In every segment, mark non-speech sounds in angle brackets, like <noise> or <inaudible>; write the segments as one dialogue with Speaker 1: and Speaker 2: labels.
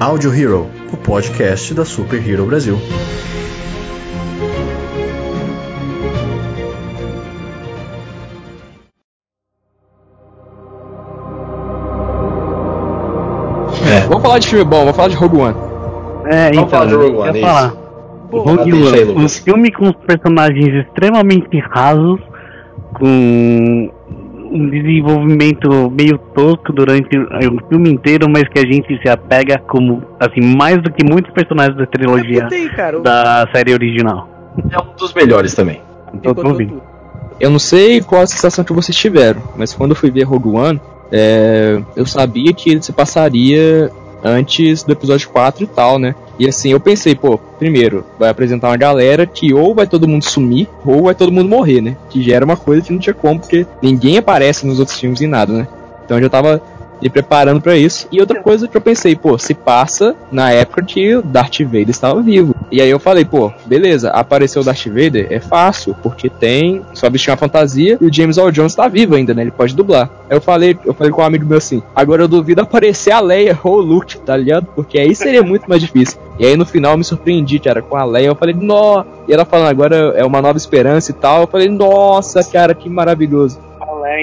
Speaker 1: Audio Hero, o podcast da Super Hero Brasil.
Speaker 2: É. Vamos falar de filme bom, vamos falar de Rogue One.
Speaker 3: É,
Speaker 2: Vamos
Speaker 3: então,
Speaker 2: falar de Rogue One, é
Speaker 3: falar.
Speaker 2: isso.
Speaker 3: Rogue
Speaker 2: aí,
Speaker 3: One, um filme com os personagens extremamente rasos, com um desenvolvimento meio tosco durante o filme inteiro, mas que a gente se apega como, assim, mais do que muitos personagens da trilogia
Speaker 4: o-
Speaker 3: da série original.
Speaker 2: É um dos melhores também.
Speaker 3: Então.
Speaker 5: Eu não sei qual a sensação que vocês tiveram, mas quando eu fui ver Rogue One, é, eu sabia que ele se passaria antes do episódio 4 e tal, né? E assim, eu pensei, pô, primeiro, vai apresentar uma galera que ou vai todo mundo sumir, ou vai todo mundo morrer, né? Que já era uma coisa que não tinha como, porque ninguém aparece nos outros filmes em nada, né? Então eu já tava me preparando pra isso. E outra coisa que eu pensei, pô, se passa na época que o Darth Vader estava vivo. E aí eu falei, pô, beleza, apareceu o Darth Vader é fácil, porque tem só vestir uma fantasia e o James Earl Jones tá vivo ainda, né? Ele pode dublar. Aí eu falei, eu falei com um amigo meu assim, agora eu duvido aparecer a Leia ou o Luke, tá ligado? Porque aí seria muito mais difícil. E aí no final eu me surpreendi, cara, com a Leia, eu falei, nó, e ela falando agora é uma nova esperança e tal, eu falei, nossa, cara, que maravilhoso.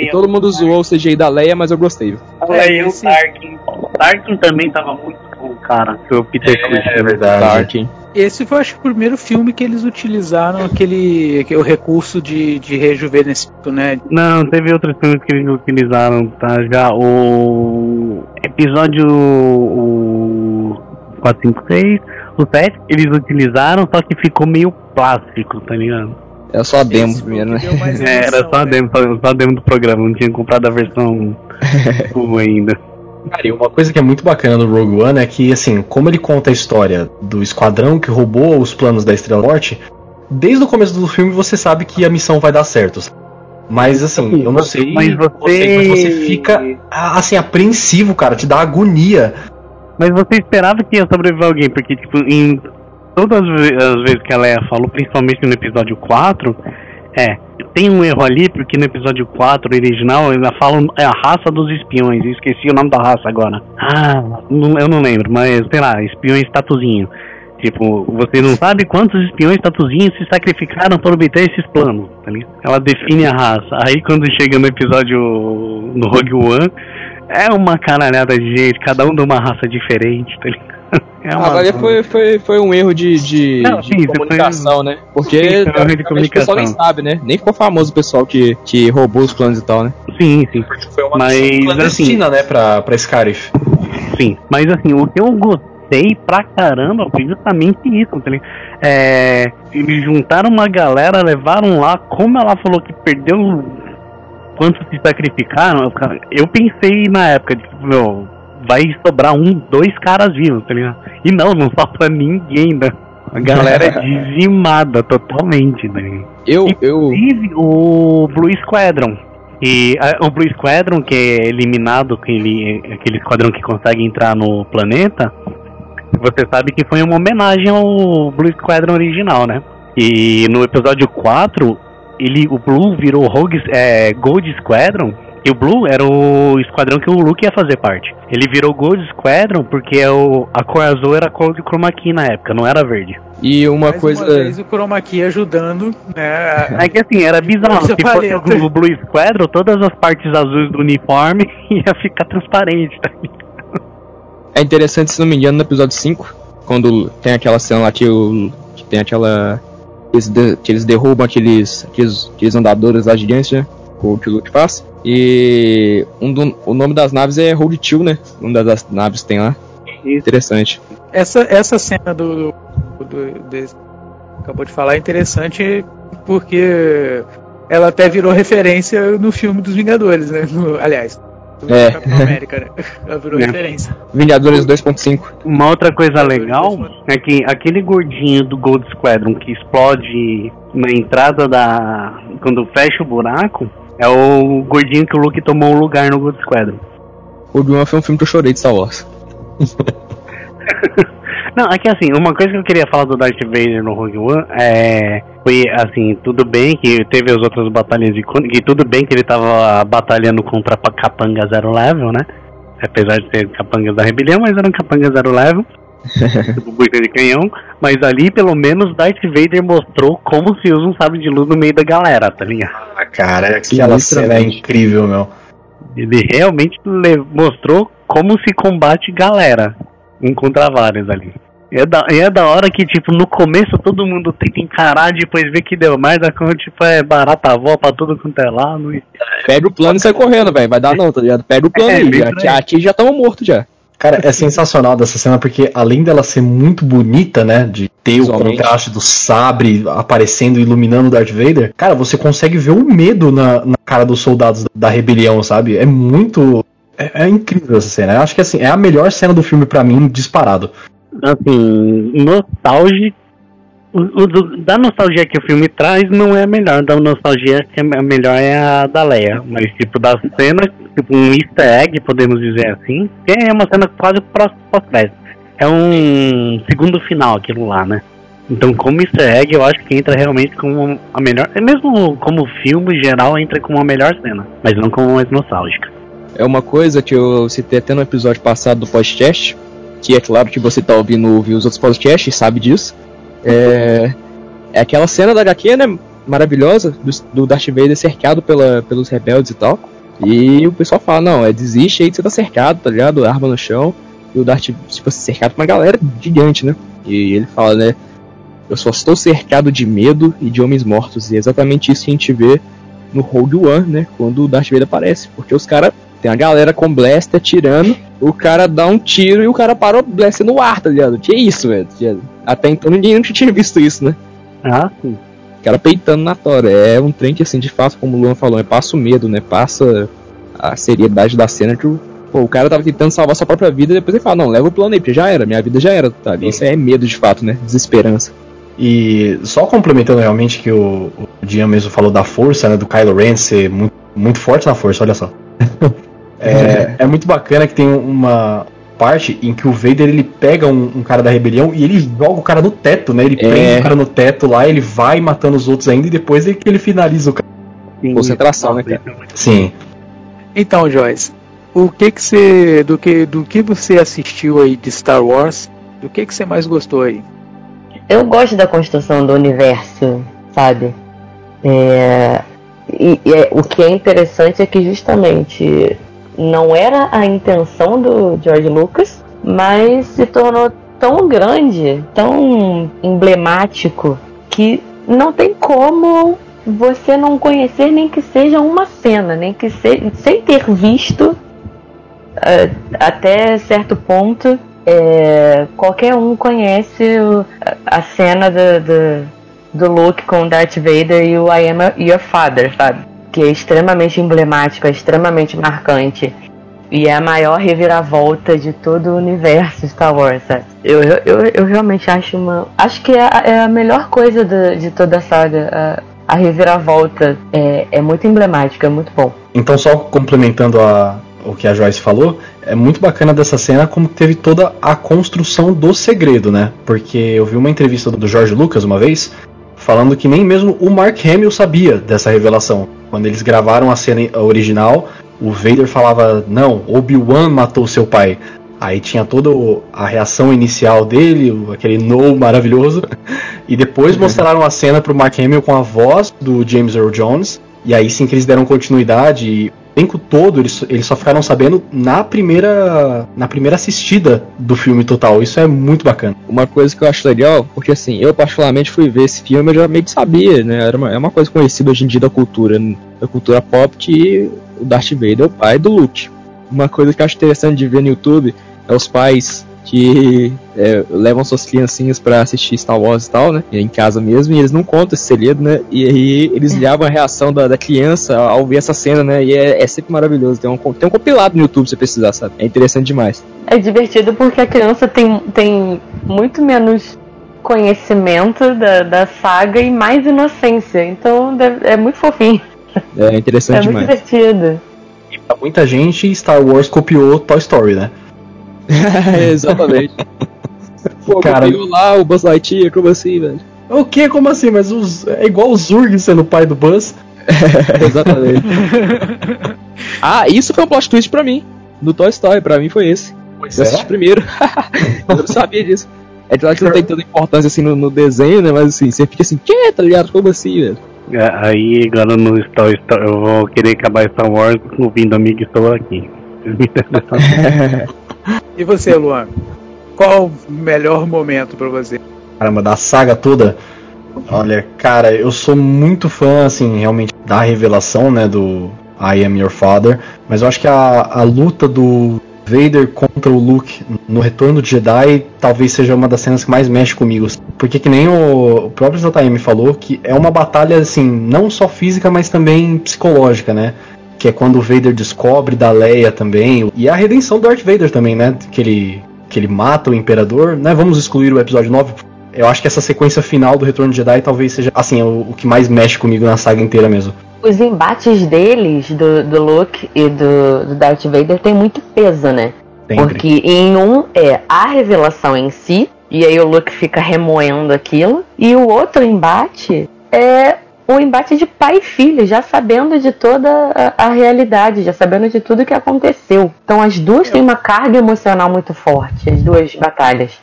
Speaker 5: E todo mundo zoou o CGI da Leia, mas eu gostei. Viu?
Speaker 3: Aí o Tarkin. O Tarkin também tava muito bom, cara. Que o Peter Cushing.
Speaker 2: É verdade.
Speaker 5: Tarkin.
Speaker 4: Esse foi, acho que, o primeiro filme que eles utilizaram aquele, aquele o recurso de, de rejuvenescimento, né?
Speaker 3: Não, teve outros filmes que eles utilizaram, tá? Já o episódio o 4, 5, 6, o 7, eles utilizaram, só que ficou meio plástico, tá ligado?
Speaker 5: É só a demo
Speaker 4: Esse
Speaker 5: primeiro, né?
Speaker 4: mais
Speaker 3: É, era
Speaker 4: emoção,
Speaker 3: só a
Speaker 4: né?
Speaker 3: demo, só, só a demo do programa, não tinha comprado a versão <laughs> full ainda.
Speaker 1: Cara, e uma coisa que é muito bacana do Rogue One é que, assim, como ele conta a história do esquadrão que roubou os planos da Estrela Norte, desde o começo do filme você sabe que a missão vai dar certo. Mas, assim, eu não sei
Speaker 3: Mas você-
Speaker 1: você, mas você fica, assim, apreensivo, cara, te dá agonia.
Speaker 3: Mas você esperava que ia sobreviver alguém, porque, tipo, em todas as ve- as vezes que a Leia falou, principalmente no episódio 4, é, tem um erro ali, porque no episódio 4 original ainda falam é a raça dos espiões, eu esqueci o nome da raça agora. Ah, não- eu não lembro, mas sei lá, espiões tatuzinho. Tipo, você não sabe quantos espiões tatuzinhos se sacrificaram para obter esses planos, tá? Ela define a raça. Aí quando chega no episódio no Rogue One, é uma caralhada de gente, cada um de uma raça diferente, tá ligado? <laughs> É uma...
Speaker 5: Ali foi, foi, foi um erro de, de,
Speaker 3: Não,
Speaker 5: de
Speaker 3: sim,
Speaker 5: comunicação, né? <laughs> Porque
Speaker 3: Sim, foi de
Speaker 5: praticamente, o pessoal nem
Speaker 3: comunicação.
Speaker 5: sabe, né? Nem ficou famoso o pessoal que, que roubou os planos e tal, né?
Speaker 3: Sim, sim.
Speaker 1: Foi uma
Speaker 3: Mas,
Speaker 1: missão clandestina, né, pra, pra Scarif.
Speaker 3: Sim, mas assim, o que eu gostei pra caramba foi justamente isso, tá ligado? É, eles juntaram uma galera, levaram lá, como ela falou que perdeu quantos se sacrificaram, eu, pensei na época, de, tipo, meu, vai sobrar um, dois caras vivos, tá ligado? E não, não sobra ninguém, né? A galera é <laughs> dizimada totalmente, tá ligado?
Speaker 5: Eu, eu,
Speaker 3: Inclusive o Blue Squadron. E a- o Blue Squadron, que é eliminado, aquele, aquele esquadrão que consegue entrar no planeta, você sabe que foi uma homenagem ao Blue Squadron original, né? E no episódio 4, ele, o Blue virou Rogue, é, Gold Squadron. E o Blue era o esquadrão que o Luke ia fazer parte. Ele virou Gold Squadron porque é o, a cor azul era a cor de chroma key na época, não era verde.
Speaker 5: e uma
Speaker 4: Mais
Speaker 5: coisa.
Speaker 4: uma vez o Chroma Key ajudando, né?
Speaker 3: É que assim, era <laughs> bizarro. Se fosse o Blue Squadron, todas as partes azuis do uniforme <laughs> ia ficar transparente, tá?
Speaker 5: É interessante, se não me engano, no episódio 5, quando tem aquela cena lá que, o, que tem aquela. Eles de- que eles derrubam aqueles, aqueles, aqueles andadores lá gigantes, né? O que o Luke faz. E um do- o nome das naves é Hold Till, né? Um das naves tem lá. Interessante.
Speaker 4: Essa, essa cena do, do, do- desse- acabou de falar é interessante porque ela até virou referência no filme dos Vingadores, né? No- aliás, do
Speaker 5: É.
Speaker 4: Capitão América, né? Ela virou
Speaker 3: É.
Speaker 4: referência.
Speaker 5: Vingadores 2.5.
Speaker 3: Uma outra coisa legal é que aquele gordinho do Gold Squadron que explode na entrada da. quando fecha o buraco, é o gordinho que o Luke tomou o lugar no Gold Squadron.
Speaker 5: O One foi um filme que eu chorei de Star Wars. <laughs>
Speaker 3: Não, é que assim, uma coisa que eu queria falar do Darth Vader no Rogue One é. Foi assim, tudo bem que teve as outras batalhas de. que tudo bem que ele tava batalhando contra a Capanga Zero Level, né? Apesar de ser capangas da rebelião, mas eram capangas zero level. <laughs> tipo bucha de canhão. Mas ali, pelo menos, Darth Vader mostrou como se usa um sabre de luz no meio da galera, tá ligado?
Speaker 1: Ah, cara, aquela cena é incrível, meu.
Speaker 3: Ele realmente mostrou como se combate galera. Um contra vários ali. E é, da, e é da hora que, tipo, no começo todo mundo tenta encarar, depois vê que deu mais, a quando, tipo, é barata avó pra tudo quanto é lado. E...
Speaker 5: Pega o plano e sai correndo, velho. Vai dar não, tá ligado? Pega o plano é, aí. A Tia já tava morto já.
Speaker 1: Cara, é sensacional dessa cena porque além dela ser muito bonita, né, de ter o contraste do sabre aparecendo iluminando o Darth Vader, cara, você consegue ver o medo na, na cara dos soldados da rebelião, sabe? É muito é, é, incrível essa cena. Eu acho que assim, é a melhor cena do filme para mim, disparado
Speaker 3: assim, nostalgia. O, o da nostalgia que o filme traz não é a melhor, da nostalgia que é a melhor é a da Leia. Mas tipo, da cena, tipo um easter egg, podemos dizer assim, que é uma cena quase pós-crédito. É um segundo final aquilo lá, né? Então, como easter egg, eu acho que entra realmente como a melhor. É mesmo como filme geral, entra como a melhor cena, mas não como mais nostálgica.
Speaker 5: É uma coisa que eu citei até no episódio passado do podcast, que é claro que você tá ouvindo ouvir os outros podcasts, sabe disso. É, é aquela cena da HQ, né? Maravilhosa, do, do Darth Vader cercado pela, pelos rebeldes e tal. E o pessoal fala, não, é desiste aí que você tá cercado, tá ligado? Arma no chão. E o Darth, tipo, cercado por uma galera gigante, né? E ele fala, né? Eu só estou cercado de medo e de homens mortos. E é exatamente isso que a gente vê no Rogue One, né? Quando o Darth Vader aparece. Porque os caras tem a galera com blaster atirando, o cara dá um tiro e o cara para o blaster no ar, tá ligado? Que isso, velho? Até então ninguém nunca tinha visto isso, né?
Speaker 3: Ah, sim.
Speaker 5: Cara peitando na tora. É um trem que, assim, de fato, como o Luan falou, é passa o medo, né? Passa a seriedade da cena que o, pô, o cara tava tentando salvar sua própria vida e depois ele fala, não, leva o plano aí, porque já era, minha vida já era, tá? Isso é medo de fato, né? Desesperança.
Speaker 1: E só complementando realmente que o, o Dian mesmo falou da força, né? Do Kylo Ren ser muito, muito forte na força, olha só. <laughs> É, é muito bacana que tem uma parte em que o Vader ele pega um, um, cara da rebelião e ele joga o cara no teto, né? Ele é. prende o cara no teto lá, ele vai matando os outros ainda e depois é que ele finaliza o cara.
Speaker 5: Concentração, né, cara?
Speaker 1: Sim.
Speaker 4: Então, Joyce, o que que você do que do que você assistiu aí de Star Wars? Do que que você mais gostou aí?
Speaker 6: Eu gosto da construção do universo, sabe? É, e, e é, o que é interessante é que justamente não era a intenção do George Lucas, mas se tornou tão grande, tão emblemático, que não tem como você não conhecer nem que seja uma cena, nem que se, sem ter visto uh, até certo ponto. É, qualquer um conhece o, a cena do, do, do Luke com Darth Vader e o I am your father, sabe? Que é extremamente emblemático, é extremamente marcante. E é a maior reviravolta de todo o universo Star Wars. Sabe? Eu, eu, eu realmente acho uma. Acho que é a, é a melhor coisa de, de toda a saga. A, a reviravolta é, é muito emblemática, é muito bom.
Speaker 1: Então, só complementando a, o que a Joyce falou, é muito bacana dessa cena como teve toda a construção do segredo, né? Porque eu vi uma entrevista do George Lucas uma vez falando que nem mesmo o Mark Hamill sabia dessa revelação. Quando eles gravaram a cena original, o Vader falava: Não, Obi-Wan matou seu pai. Aí tinha toda a reação inicial dele, aquele no maravilhoso. E depois uhum. mostraram a cena pro Mark Hamill com a voz do James Earl Jones. E aí sim que eles deram continuidade tempo todo eles, eles só ficaram sabendo na primeira na primeira assistida do filme total. Isso é muito bacana.
Speaker 5: Uma coisa que eu acho legal, porque assim, eu particularmente fui ver esse filme, eu já meio que sabia, né? Era uma, é uma coisa conhecida hoje em dia da cultura, da cultura pop, que o Darth Vader é o pai do Luke. Uma coisa que eu acho interessante de ver no YouTube é os pais que é, levam suas criancinhas para assistir Star Wars e tal, né? Em casa mesmo, e eles não contam esse segredo, né? E aí eles levam a reação da, da criança ao ver essa cena, né? E é, é, sempre maravilhoso. Tem um, tem um compilado no YouTube se precisar, sabe? É interessante demais.
Speaker 6: É divertido porque a criança tem, tem muito menos conhecimento da, da saga e mais inocência. Então é muito fofinho.
Speaker 5: É interessante é demais.
Speaker 6: É muito divertido.
Speaker 1: E pra muita gente, Star Wars copiou Toy Story, né? <laughs>
Speaker 5: Exatamente. Pô, cara, lá o Buzz Lightyear, como assim, velho?
Speaker 1: O que? Como assim? Mas os, é igual o Zurg sendo o pai do Buzz. <laughs>
Speaker 5: Exatamente. <laughs> ah, isso foi um plot twist pra mim. no Toy Story, pra mim foi esse.
Speaker 1: Pois
Speaker 5: Eu assisti primeiro. eu não sabia disso. É claro que não tem tanta importância assim no, no desenho, né? Mas assim, você fica assim, que, tá ligado? Como assim, velho?
Speaker 3: É, Aí agora no Star, Star eu vou querer acabar Star Wars ouvindo amigo estou aqui.
Speaker 4: E você, Luan? Qual o melhor momento pra você?
Speaker 1: Caramba, da saga toda. Olha, cara, eu sou muito fã, assim, realmente, da revelação, né, do I Am Your Father. Mas eu acho que a, a luta do Vader contra o Luke no Retorno de Jedi talvez seja uma das cenas que mais mexe comigo. Porque que nem o, o próprio JM falou, que é uma batalha, assim, não só física, mas também psicológica, né? Que é quando o Vader descobre da Leia também. E a redenção do Darth Vader também, né? Que ele, que ele mata o Imperador, né? Vamos excluir o episódio 9. Eu acho que essa sequência final do Retorno de Jedi talvez seja, assim, o, o que mais mexe comigo na saga inteira mesmo.
Speaker 6: Os embates deles, do, do Luke e do, do Darth Vader, tem muito peso, né?
Speaker 1: Sempre.
Speaker 6: Porque em um é a revelação em si, e aí o Luke fica remoendo aquilo, e o outro embate é o embate de pai e filho, já sabendo de toda a, a realidade, já sabendo de tudo que aconteceu. Então as duas têm uma carga emocional muito forte, as duas batalhas.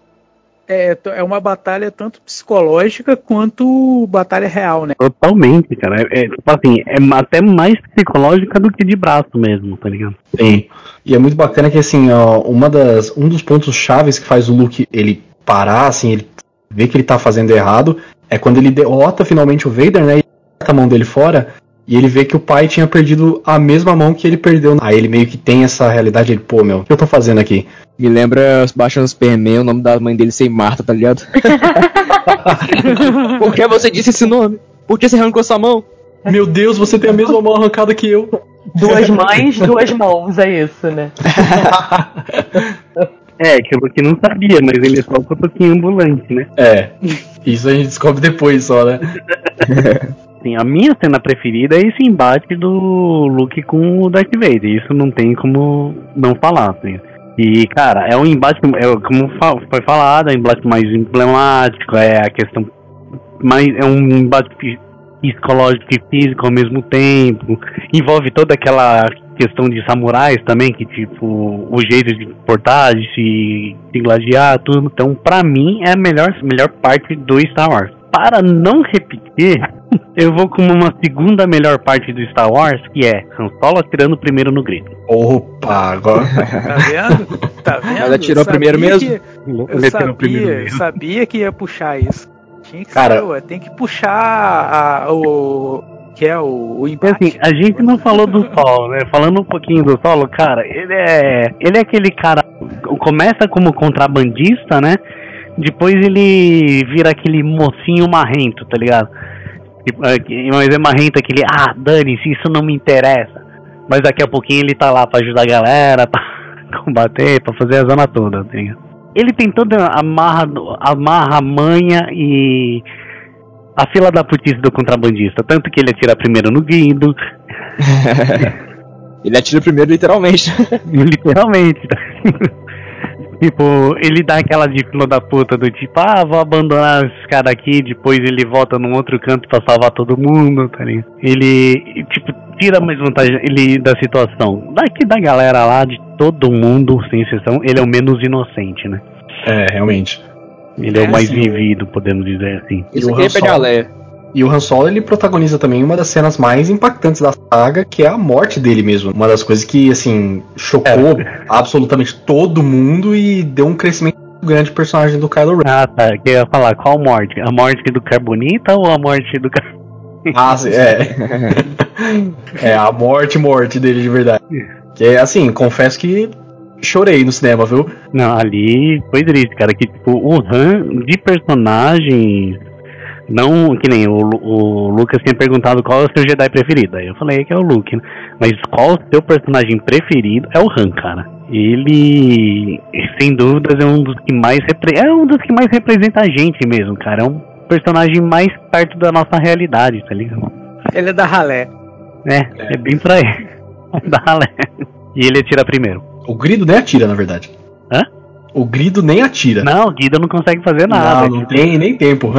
Speaker 4: É, é uma batalha tanto psicológica quanto batalha real, né?
Speaker 3: Totalmente, cara. É, é, tipo assim, é até mais psicológica do que de braço mesmo, tá ligado?
Speaker 1: Sim. E é muito bacana que assim, ó, uma das, um dos pontos chaves que faz o Luke ele parar, assim, ele ver que ele tá fazendo errado, é quando ele derrota finalmente o Vader, né? E a mão dele fora. E ele vê que o pai tinha perdido a mesma mão que ele perdeu. Aí ele meio que tem essa realidade, ele, pô, meu, o que eu tô fazendo aqui?
Speaker 5: Me lembra os Baixando Superman, o nome da mãe dele sem Marta, tá ligado? <laughs> Por que você disse esse nome? Por que você arrancou sua mão?
Speaker 1: Meu Deus, você tem a mesma mão arrancada que eu.
Speaker 6: Duas mães, duas mãos, é isso, né? <laughs>
Speaker 3: É, que o Luke não sabia, mas ele é só um pouquinho ambulante, né?
Speaker 1: É. Isso a gente descobre depois só, né? <laughs>
Speaker 3: Assim, a minha cena preferida é esse embate do Luke com o Darth Vader. Isso não tem como não falar, assim. E, cara, é um embate, é, como foi falado, é um embate mais emblemático, é a questão mais. É um embate psicológico e físico ao mesmo tempo. Envolve toda aquela questão de samurais também, que tipo, o jeito de portar, de se, se gladiar, tudo. Então, pra mim, é a melhor, melhor parte do Star Wars. Para não repetir, <laughs> eu vou com uma segunda melhor parte do Star Wars, que é Han Solo atirando primeiro no grito.
Speaker 1: Opa, agora. <laughs>
Speaker 4: Tá vendo? Tá <laughs> vendo?
Speaker 5: Ela atirou
Speaker 4: Eu sabia
Speaker 5: primeiro mesmo?
Speaker 4: que- eu
Speaker 3: Metendo primeiro
Speaker 4: sabia,
Speaker 3: mesmo.
Speaker 4: sabia que ia puxar isso. Tinha que
Speaker 1: Cara-
Speaker 4: ser, ué, tem que puxar a- o. que é o, o embate.
Speaker 3: assim, a gente não falou do solo, né? Falando um pouquinho do solo, cara, ele é. Ele é aquele cara. Começa como contrabandista, né? Depois ele vira aquele mocinho marrento, tá ligado? Mas é marrento aquele, ah, dane-se, isso não me interessa. Mas daqui a pouquinho ele tá lá pra ajudar a galera, <laughs> pra combater, pra fazer a zona toda, tá ligado? Ele tem toda a marra, a marra, manha e a fila da putice do contrabandista. Tanto que ele atira primeiro no Guido, <laughs>
Speaker 5: Ele atira primeiro, literalmente. <laughs>
Speaker 3: literalmente. <laughs> tipo, ele dá aquela de fila da puta do tipo, ah, vou abandonar esses caras aqui, depois ele volta num outro canto pra salvar todo mundo, tá ligado? Ele, tipo, tira mais vantagem ele da situação. Daqui da galera lá, de todo mundo, sem exceção, ele é o menos inocente, né?
Speaker 1: É, realmente.
Speaker 3: Ele é,
Speaker 4: É,
Speaker 3: o mais
Speaker 1: sim.
Speaker 3: vivido, podemos dizer assim.
Speaker 5: Isso
Speaker 1: o
Speaker 5: aqui é? Leia.
Speaker 1: E o Han Solo ele protagoniza também uma das cenas mais impactantes da saga, que é a morte dele mesmo. Uma das coisas que, assim, chocou absolutamente todo mundo e deu um crescimento muito grande personagem do Kylo Ren.
Speaker 3: Ah, tá. Que eu ia falar, qual morte? A morte do Carbonita ou a morte do Car... <laughs>
Speaker 1: Ah, sim, é. <laughs> é, a morte, morte dele de verdade. Que é assim, confesso que chorei no cinema, viu?
Speaker 3: Não, ali foi triste, cara. Que tipo, o Han de personagens. Não, que nem o, o Lucas tinha perguntado qual é o seu Jedi preferido. Aí eu falei que é o Luke, né? Mas qual o seu personagem preferido é o Han, cara. Ele, sem dúvidas, é um dos que mais repre- é um dos que mais representa a gente mesmo, cara. É um personagem mais perto da nossa realidade, tá ligado?
Speaker 4: Ele é da ralé.
Speaker 3: É, é, bem pra ele. <laughs> Da ralé. E ele atira primeiro.
Speaker 1: O Grido nem atira, na verdade.
Speaker 3: Hã?
Speaker 1: O Grido nem atira.
Speaker 3: Não, o Guido não consegue fazer nada.
Speaker 1: não, não tem nem tempo.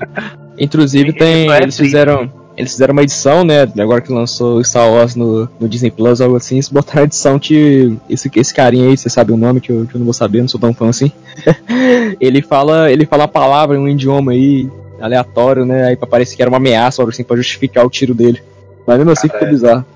Speaker 1: <laughs>
Speaker 5: Inclusive, tem,
Speaker 3: é
Speaker 5: eles fizeram. eles fizeram uma edição, né? Agora que lançou Star Wars no, no Disney Plus, algo assim, eles botaram a edição que esse, esse carinha aí, você sabe o nome que eu, que eu não vou saber, não sou tão fã assim. <laughs> ele fala, ele fala a palavra em um idioma aí aleatório, né? Aí parece que era uma ameaça, algo assim, pra justificar o tiro dele. Mas mesmo assim ficou bizarro.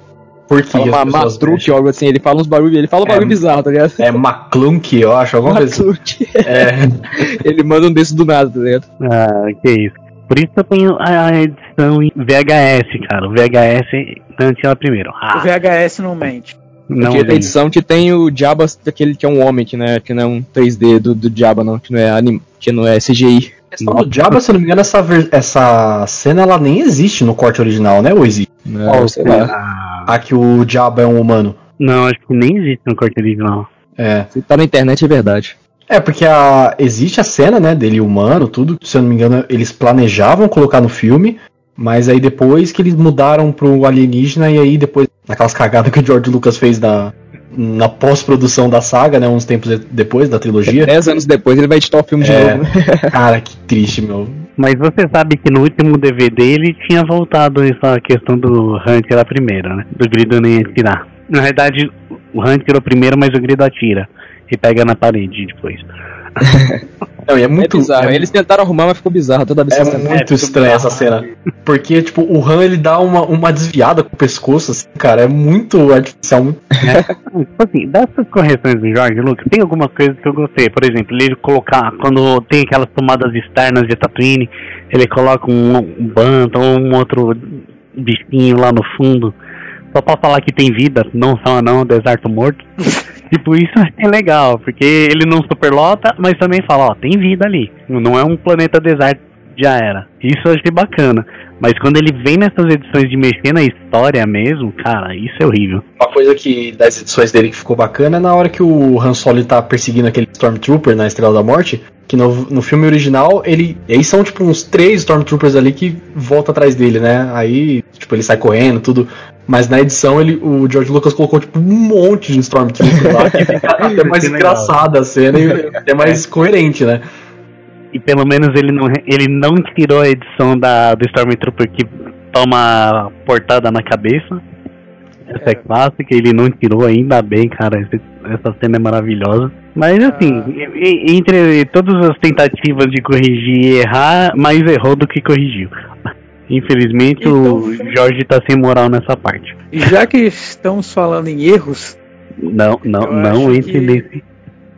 Speaker 1: Por que?
Speaker 5: Fala uma matruque,
Speaker 1: mexem?
Speaker 5: algo assim, ele fala uns barulhos, ele fala um
Speaker 1: É,
Speaker 5: barulho bizarro, tá ligado?
Speaker 1: É McClunk, eu acho, alguma coisa assim.
Speaker 5: Matruque.
Speaker 1: É, <laughs>
Speaker 5: ele manda um desses do nada, tá ligado?
Speaker 3: Ah, que isso. Por isso eu tenho a a edição em VHS, cara. O VHS não tinha primeiro.
Speaker 4: O
Speaker 3: Ah,
Speaker 4: VHS não mente.
Speaker 3: não
Speaker 5: Porque tem
Speaker 3: tem.
Speaker 5: edição que tem o Jabba, aquele que é um homem, que não é, que não é um 3D do, do Jabba, não, que não é anim, que não é CGI.
Speaker 1: Questão do Jabba, se eu não me engano, essa, ver- essa cena ela nem existe no corte original, né? Ou existe?
Speaker 5: Não, sei lá.
Speaker 3: Ah,
Speaker 1: A que o Jabba é um humano.
Speaker 3: não, acho que nem existe no corte original.
Speaker 1: É.
Speaker 5: Se tá na internet é verdade.
Speaker 1: É, porque a, existe a cena, né, dele humano, tudo, se eu não me engano, eles planejavam colocar no filme, mas aí depois que eles mudaram pro alienígena, e aí depois, naquelas cagadas que o George Lucas fez na, na pós-produção da saga, né, uns tempos de- depois da trilogia.
Speaker 5: Dez anos depois ele vai editar o filme de
Speaker 1: É.
Speaker 5: novo, né? <laughs>
Speaker 1: Cara, que triste, meu.
Speaker 3: Mas você sabe que no último DVD ele tinha voltado essa questão do Hunter a primeira, né? Do grido nem atirar. Na verdade, o Hunter é o primeiro, mas o grido atira. E pega na parede depois. <laughs>
Speaker 1: Não, e é
Speaker 5: É
Speaker 1: muito
Speaker 5: bizarro.
Speaker 1: é-
Speaker 5: Eles tentaram arrumar, mas ficou bizarro toda vez
Speaker 1: É
Speaker 5: que você
Speaker 1: muito estranha essa cena. Porque, tipo, o Han ele dá uma, uma desviada com o pescoço, assim, cara. É muito artificial. Muito... <laughs>
Speaker 3: Tipo assim, dessas correções do Jorge Lucas, tem algumas coisas que eu gostei. Por exemplo, ele colocar, quando tem aquelas tomadas externas de Tatooine, ele coloca um, um banta ou um outro bichinho lá no fundo, só pra falar que tem vida, não só não, deserto morto. Tipo, isso achei legal, porque ele não superlota, mas também fala, ó, tem vida ali. Não é um planeta deserto, já era. Isso eu achei bacana. Mas quando ele vem nessas edições de mexer na história mesmo, cara, isso é horrível.
Speaker 1: Uma coisa que das edições dele que ficou bacana é na hora que o Han Solo tá perseguindo aquele Stormtrooper na Estrela da Morte. Que no, no filme original, ele. Aí são tipo uns três Stormtroopers ali que voltam atrás dele, né? Aí, tipo, ele sai correndo, tudo. Mas na edição ele, o George Lucas colocou tipo um monte de Stormtroopers lá, que fica <laughs> até mais engraçada a cena e até mais coerente, né?
Speaker 3: E pelo menos ele não, ele não tirou a edição da, do Stormtrooper que toma portada na cabeça. Essa é, clássica, ele não tirou ainda bem, cara. esse- essa cena é maravilhosa. Mas assim, e- entre todas as tentativas de corrigir e errar, mais errou do que corrigiu. Infelizmente o
Speaker 4: Então,
Speaker 3: Jorge tá sem moral nessa parte.
Speaker 4: E já que estamos falando em erros,
Speaker 3: Não, não,
Speaker 4: Eu
Speaker 3: não
Speaker 4: acho
Speaker 3: entre
Speaker 4: que-
Speaker 3: nesse.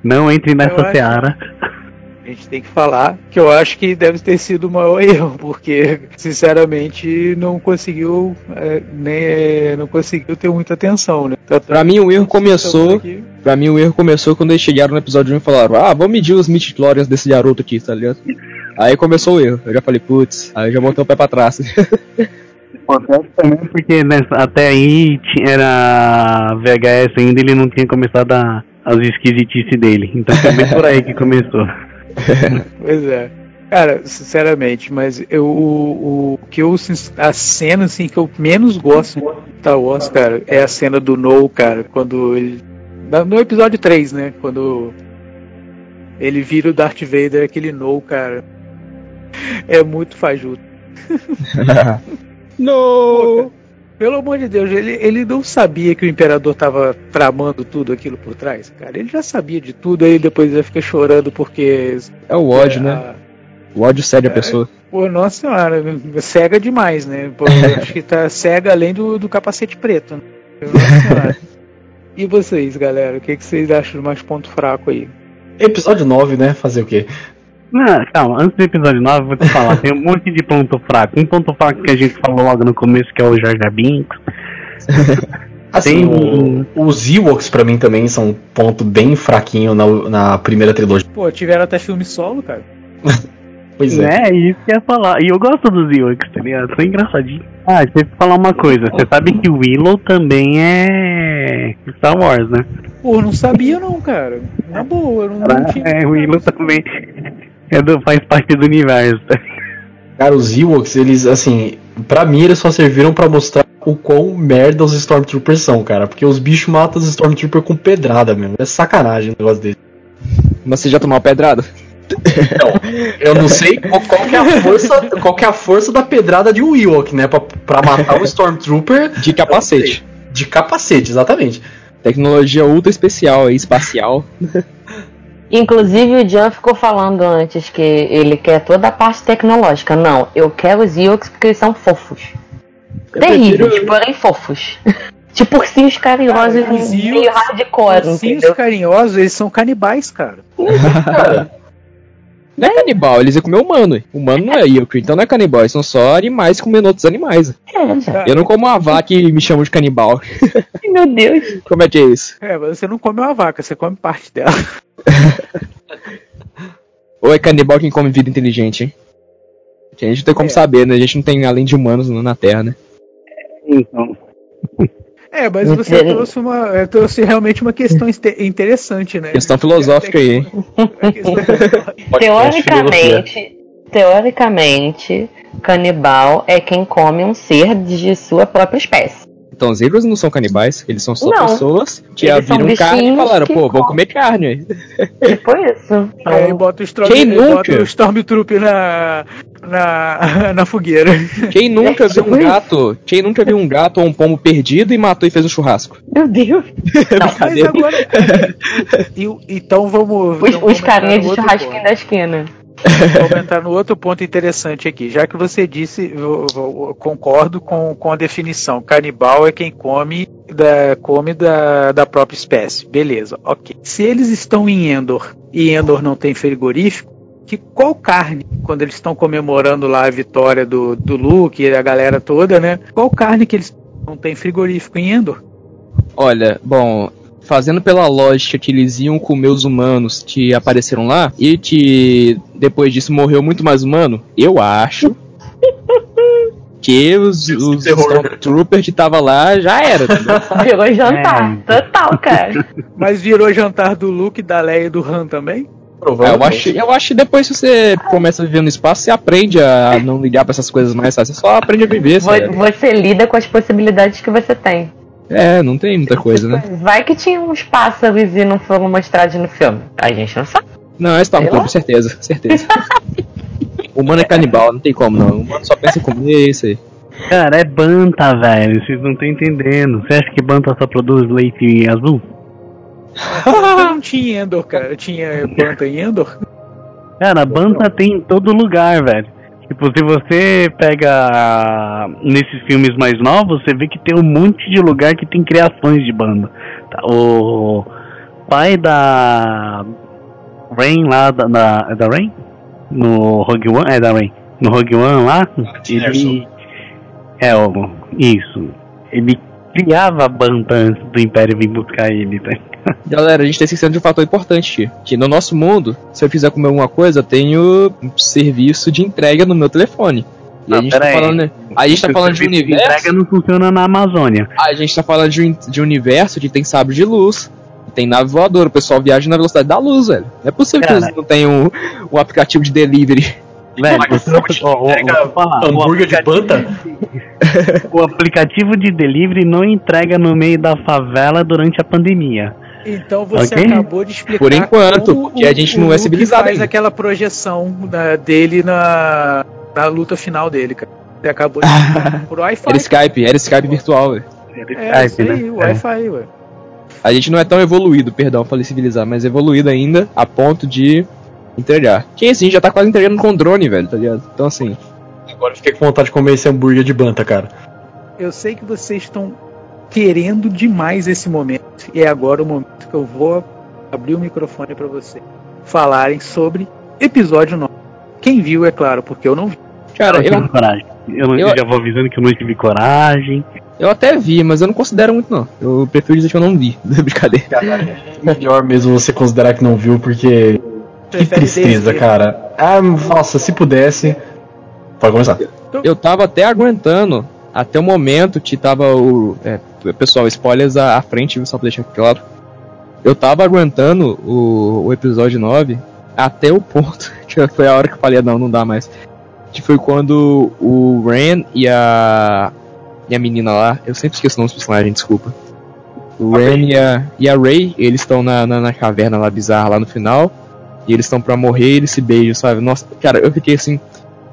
Speaker 3: Não entre nessa
Speaker 4: acho-
Speaker 3: seara.
Speaker 4: A gente tem que falar que eu acho que deve ter sido o maior erro, porque sinceramente não conseguiu é, nem é, não conseguiu ter muita atenção, né? Tanto-
Speaker 5: Pra mim o erro começou.
Speaker 4: aqui-
Speaker 5: Pra mim o erro começou quando eles chegaram no episódio 1 e falaram, ah, vamos medir os midi-chlorians desse garoto aqui, tá ligado? <laughs> Aí começou o erro. Eu já falei, putz, aí já botei o pé pra trás. <laughs>
Speaker 3: Acontece também porque nessa- até aí era VHS ainda, ele não tinha começado a, as esquisitices dele. Então foi bem por aí que começou. <laughs> <laughs>
Speaker 4: Pois é. Cara, sinceramente, mas eu, o, o que eu a cena assim que eu menos gosto de Star Wars, cara, é a cena do No, cara, quando ele no episódio 3, né, quando ele vira o Darth Vader, aquele No, cara. É muito fajuto. <laughs> <laughs>
Speaker 5: no!
Speaker 4: Pelo amor de Deus, ele, ele não sabia que o imperador tava tramando tudo aquilo por trás, cara. Ele já sabia de tudo, aí depois ele fica chorando porque
Speaker 5: É o ódio,
Speaker 4: é,
Speaker 5: né?
Speaker 4: a-
Speaker 5: O ódio cede a pessoa.
Speaker 4: Pô, nossa senhora, cega demais, né? Pô, <laughs> acho que tá cega além do, do capacete preto. Né? Nossa senhora. <laughs> E vocês, galera? O que, que vocês acham do mais ponto fraco aí?
Speaker 1: Episódio 9, né? Fazer o quê?
Speaker 3: Não, calma, antes do episódio 9, eu vou te falar, tem um monte de ponto fraco. Um ponto fraco que a gente falou logo no começo, que é o Jar Jar Binks. <laughs>
Speaker 1: Assim,
Speaker 3: Tem-
Speaker 1: o- os Ewoks pra mim também são um ponto bem fraquinho na, na primeira trilogia.
Speaker 4: Pô, tiveram até filme solo, cara. <laughs>
Speaker 1: Pois é.
Speaker 3: É, isso que eu ia falar. E eu gosto dos Ewoks, tá ligado? São engraçadinhos. Ah, deixa eu falar uma coisa. Você sabe que o Willow também é Star Wars, né?
Speaker 4: Pô, não sabia não, cara. Na boa, eu não, não tinha.
Speaker 3: É, o Willow também é do, faz parte do universo.
Speaker 1: Cara, os Ewoks, eles, assim, pra mim eles só serviram pra mostrar o quão merda os Stormtroopers são, cara. Porque os bichos matam os Stormtroopers com pedrada mesmo. É sacanagem o negócio desse.
Speaker 5: Mas você já tomou uma pedrada?
Speaker 1: Eu não sei qual, qual que é a força, qual que é a força da pedrada de um Ewok, né? Pra pra matar o Stormtrooper
Speaker 5: De capacete.
Speaker 1: de capacete, exatamente.
Speaker 5: Tecnologia ultra especial aí, espacial.
Speaker 6: Inclusive o Jan ficou falando antes que ele quer toda a parte tecnológica. Não, eu quero os Ewoks porque eles são fofos. Terríveis,
Speaker 5: prefiro-
Speaker 6: porém fofos. <laughs> tipo ursinhos carinhosos
Speaker 4: Cara, os
Speaker 6: meio hardcore,
Speaker 4: Ursinhos
Speaker 6: entendeu?
Speaker 4: carinhosos, eles são canibais, cara. <laughs>
Speaker 5: Não é canibal, eles iam comer humano. Humano não é Yokri, então não é canibal, eles são só animais comendo outros animais.
Speaker 6: É.
Speaker 5: Eu não como uma vaca e me chamam de canibal. <laughs>
Speaker 6: Meu Deus.
Speaker 5: Como é que é isso?
Speaker 4: É, mas você não come uma vaca, você come parte dela. <laughs>
Speaker 5: Ou é canibal quem come vida inteligente, hein? Que a gente não tem como
Speaker 4: É.
Speaker 5: saber, né? A gente não tem além de humanos na Terra, né?
Speaker 3: Então.
Speaker 4: É, mas você
Speaker 6: tem-
Speaker 4: trouxe, uma, é, trouxe realmente uma questão interessante, né?
Speaker 5: Questão filosófica aí, hein?
Speaker 4: Questão- <laughs>
Speaker 6: Teoricamente, teoricamente, canibal é quem come um ser de sua própria espécie.
Speaker 5: Então, os zebras não são canibais, eles são só
Speaker 6: Não.
Speaker 5: pessoas que
Speaker 6: Eles
Speaker 5: viram carne e falaram, pô,
Speaker 6: comem.
Speaker 5: comer carne. aí.
Speaker 6: Tipo isso.
Speaker 4: É, e bota o, Storm,
Speaker 5: Quem
Speaker 4: bota
Speaker 5: nunca?
Speaker 4: o Stormtrooper na, na, na fogueira.
Speaker 5: Quem nunca <laughs> viu um
Speaker 6: isso.
Speaker 5: gato, quem nunca viu um gato ou um pombo perdido e matou e fez um churrasco?
Speaker 6: Meu Deus. <laughs> Não,
Speaker 4: agora. <laughs> E então vamos.
Speaker 6: os,
Speaker 4: então
Speaker 6: os carinhas de churrasquinho da esquina. <laughs>
Speaker 4: Vamos entrar no outro ponto interessante aqui. Já que você disse, eu, eu- eu concordo com, com a definição. Canibal é quem come da, come da, da própria espécie. Beleza, ok. Se eles estão em Endor e Endor não tem frigorífico, que qual carne, quando eles estão comemorando lá a vitória do, do Luke e a galera toda, né? Qual carne que eles não tem frigorífico em Endor?
Speaker 5: Olha, bom, fazendo pela lógica que eles iam comer os humanos que apareceram lá e que depois disso morreu muito mais humano, eu acho <laughs> que os, os
Speaker 1: terror.
Speaker 5: Stormtroopers que tava lá já era. entendeu? <laughs>
Speaker 6: Virou jantar. Total, cara.
Speaker 4: Mas virou jantar do Luke, da Leia e do Han também?
Speaker 5: É, eu, acho, eu acho que depois que você começa a viver no espaço, você aprende a não ligar pra essas coisas mais, sabe? Você só aprende a viver,
Speaker 6: Vo-
Speaker 5: sabe?
Speaker 6: Você lida com as possibilidades que você tem.
Speaker 5: É, não tem muita coisa, né?
Speaker 6: Vai que tinha uns pássaros e não foram mostrados no filme. A gente não sabe.
Speaker 5: Não, esse tá
Speaker 6: Sei
Speaker 5: com certeza, certeza. <laughs> Humano é canibal, não tem como não. O humano só pensa em comer, é isso aí.
Speaker 3: Cara, é Banta, velho. Vocês não estão entendendo. Você acha que Banta só produz leite azul?
Speaker 4: Eu <laughs> não tinha Endor, cara. Eu tinha planta em Endor.
Speaker 3: Cara, Banta tem em todo lugar, velho. Tipo, se você pega nesses filmes mais novos, você vê que tem um monte de lugar que tem criações de banda. Tá, O pai da Rain lá, da, da, é da Rain? No Rogue One? É da Rain. No Rogue One lá, ele... É, isso. Ele criava a banda antes do Império vir buscar ele, tá? <laughs>
Speaker 5: Galera, a gente tá esquecendo de um fator importante. Que no nosso mundo, se eu quiser comer alguma coisa, eu tenho um serviço de entrega no meu telefone. E a
Speaker 3: Ah,
Speaker 5: gente tá
Speaker 3: aí.
Speaker 5: falando. A gente tá
Speaker 3: O
Speaker 5: falando de um universo.
Speaker 3: entrega não funciona na Amazônia.
Speaker 5: A gente tá falando de um, de universo que tem sabre de luz. Tem nave voadora, o pessoal viaja na velocidade da luz, velho. Não é possível
Speaker 3: Cara.
Speaker 5: que eles não tenham um, um aplicativo de delivery. <laughs>
Speaker 3: Velho, ó,
Speaker 1: entrega
Speaker 3: o
Speaker 1: hambúrguer de Banta? <laughs>
Speaker 3: O aplicativo de delivery não entrega no meio da favela durante a pandemia.
Speaker 4: Então você
Speaker 3: Ok.
Speaker 4: acabou de explicar.
Speaker 5: Por enquanto, porque a gente
Speaker 4: o
Speaker 5: não é civilizado
Speaker 4: faz
Speaker 5: ainda.
Speaker 4: aquela projeção da- dele na, na luta final dele, cara. Você acabou de explicar <laughs> por Wi-Fi.
Speaker 5: Era Skype, era Skype virtual, velho.
Speaker 4: É, isso
Speaker 3: Skype,
Speaker 4: aí,
Speaker 3: né?
Speaker 4: o Wi-Fi, ué.
Speaker 5: A gente não é tão evoluído, perdão, falei civilizado, mas evoluído ainda a ponto de entregar. Que assim, já tá quase entregando com drone, velho, tá ligado? Então assim,
Speaker 1: Agora eu fiquei com vontade de comer esse hambúrguer de Banta, cara.
Speaker 4: Eu sei que vocês estão querendo demais esse momento. E é agora o momento que eu vou abrir o microfone para vocês falarem sobre episódio 9. Quem viu, é claro, porque eu não vi.
Speaker 5: cara,
Speaker 3: Eu
Speaker 5: eu,
Speaker 3: coragem. Eu, não-
Speaker 5: eu-
Speaker 3: já vou avisando que eu não tive coragem.
Speaker 5: eu até vi, mas eu não considero muito não. Eu prefiro dizer que eu não vi, <laughs> brincadeira.
Speaker 1: Melhor mesmo você considerar que não viu, porque. Que tristeza, cara. Ah, nossa, se pudesse. Pode começar.
Speaker 5: Eu tava até aguentando até o momento que tava o. É, pessoal, spoilers à, frente, só pra deixar claro. Eu tava aguentando o, o episódio 9 até o ponto <laughs> que foi a hora que eu falei, "Ah, não, não dá mais. Que foi quando o Ren e a. E a menina lá, eu sempre esqueço o nome dos personagens, desculpa. O Ren e a, e a Ray, eles estão na, na, na caverna lá bizarra lá no final. E eles estão pra morrer e eles se beijam, sabe? Nossa, cara, eu fiquei assim.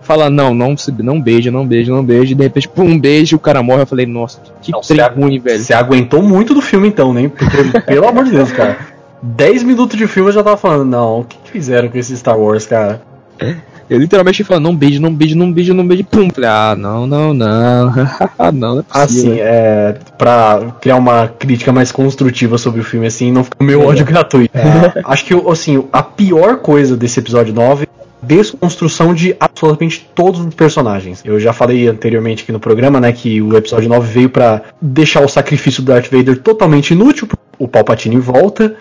Speaker 5: Fala, não, não, não beija, não beija, não beija, e de repente, pum, um beijo, o cara morre. Eu falei, nossa, que
Speaker 1: Não,
Speaker 5: trem ruim, velho.
Speaker 1: Você aguentou muito do filme então, né? Porque, <laughs> pelo amor de Deus, cara. 10 minutos de filme eu já tava falando, não, o que, que fizeram com esse Star Wars, cara?
Speaker 5: Eu literalmente falo, não beija, não beija, não beija, não beija, pum. Falei, ah, não, não, não. <laughs> não, não é possível.
Speaker 1: Assim, é. Pra criar uma crítica mais construtiva sobre o filme, assim, não fica o meu ódio gratuito. É, acho que, assim, a pior coisa desse episódio 9 desconstrução de absolutamente todos os personagens. Eu já falei anteriormente aqui no programa, né, que o episódio 9 veio pra deixar o sacrifício do Darth Vader totalmente inútil. O Palpatine volta.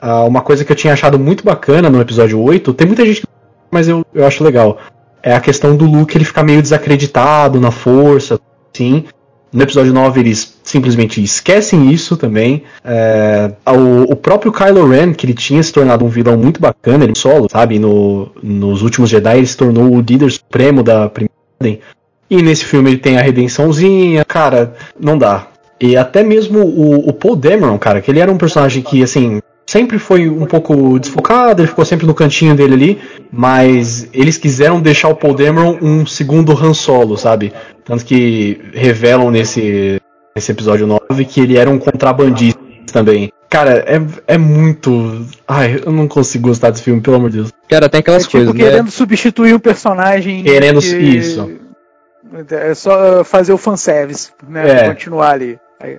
Speaker 1: Ah, uma coisa que eu tinha achado muito bacana no episódio 8, tem muita gente que mas eu, eu acho legal. É a questão do Luke ele ficar meio desacreditado na força, sim. No episódio 9 eles simplesmente esquecem isso também. É, o, o próprio Kylo Ren, que ele tinha se tornado um vilão muito bacana, ele solo, sabe? No, nos últimos Jedi ele se tornou o líder supremo da primeira ordem. E nesse filme ele tem a redençãozinha. Cara, não dá. E até mesmo o, o Paul Dameron, cara, que ele era um personagem que, assim, sempre foi um pouco desfocado, ele ficou sempre no cantinho dele ali, mas eles quiseram deixar o Paul Dameron um segundo Han Solo, sabe? Tanto que revelam nesse, nesse episódio 9 que ele era um contrabandista também. Cara, é, é muito. Ai, eu não consigo gostar desse filme, pelo amor de Deus.
Speaker 5: Cara, tem
Speaker 4: É
Speaker 5: aquelas
Speaker 4: tipo
Speaker 5: coisas, né?
Speaker 4: querendo substituir um personagem.
Speaker 1: Querendo-
Speaker 4: que-
Speaker 1: isso.
Speaker 4: É só fazer o fanservice, né?
Speaker 1: É.
Speaker 4: Continuar ali. Aí-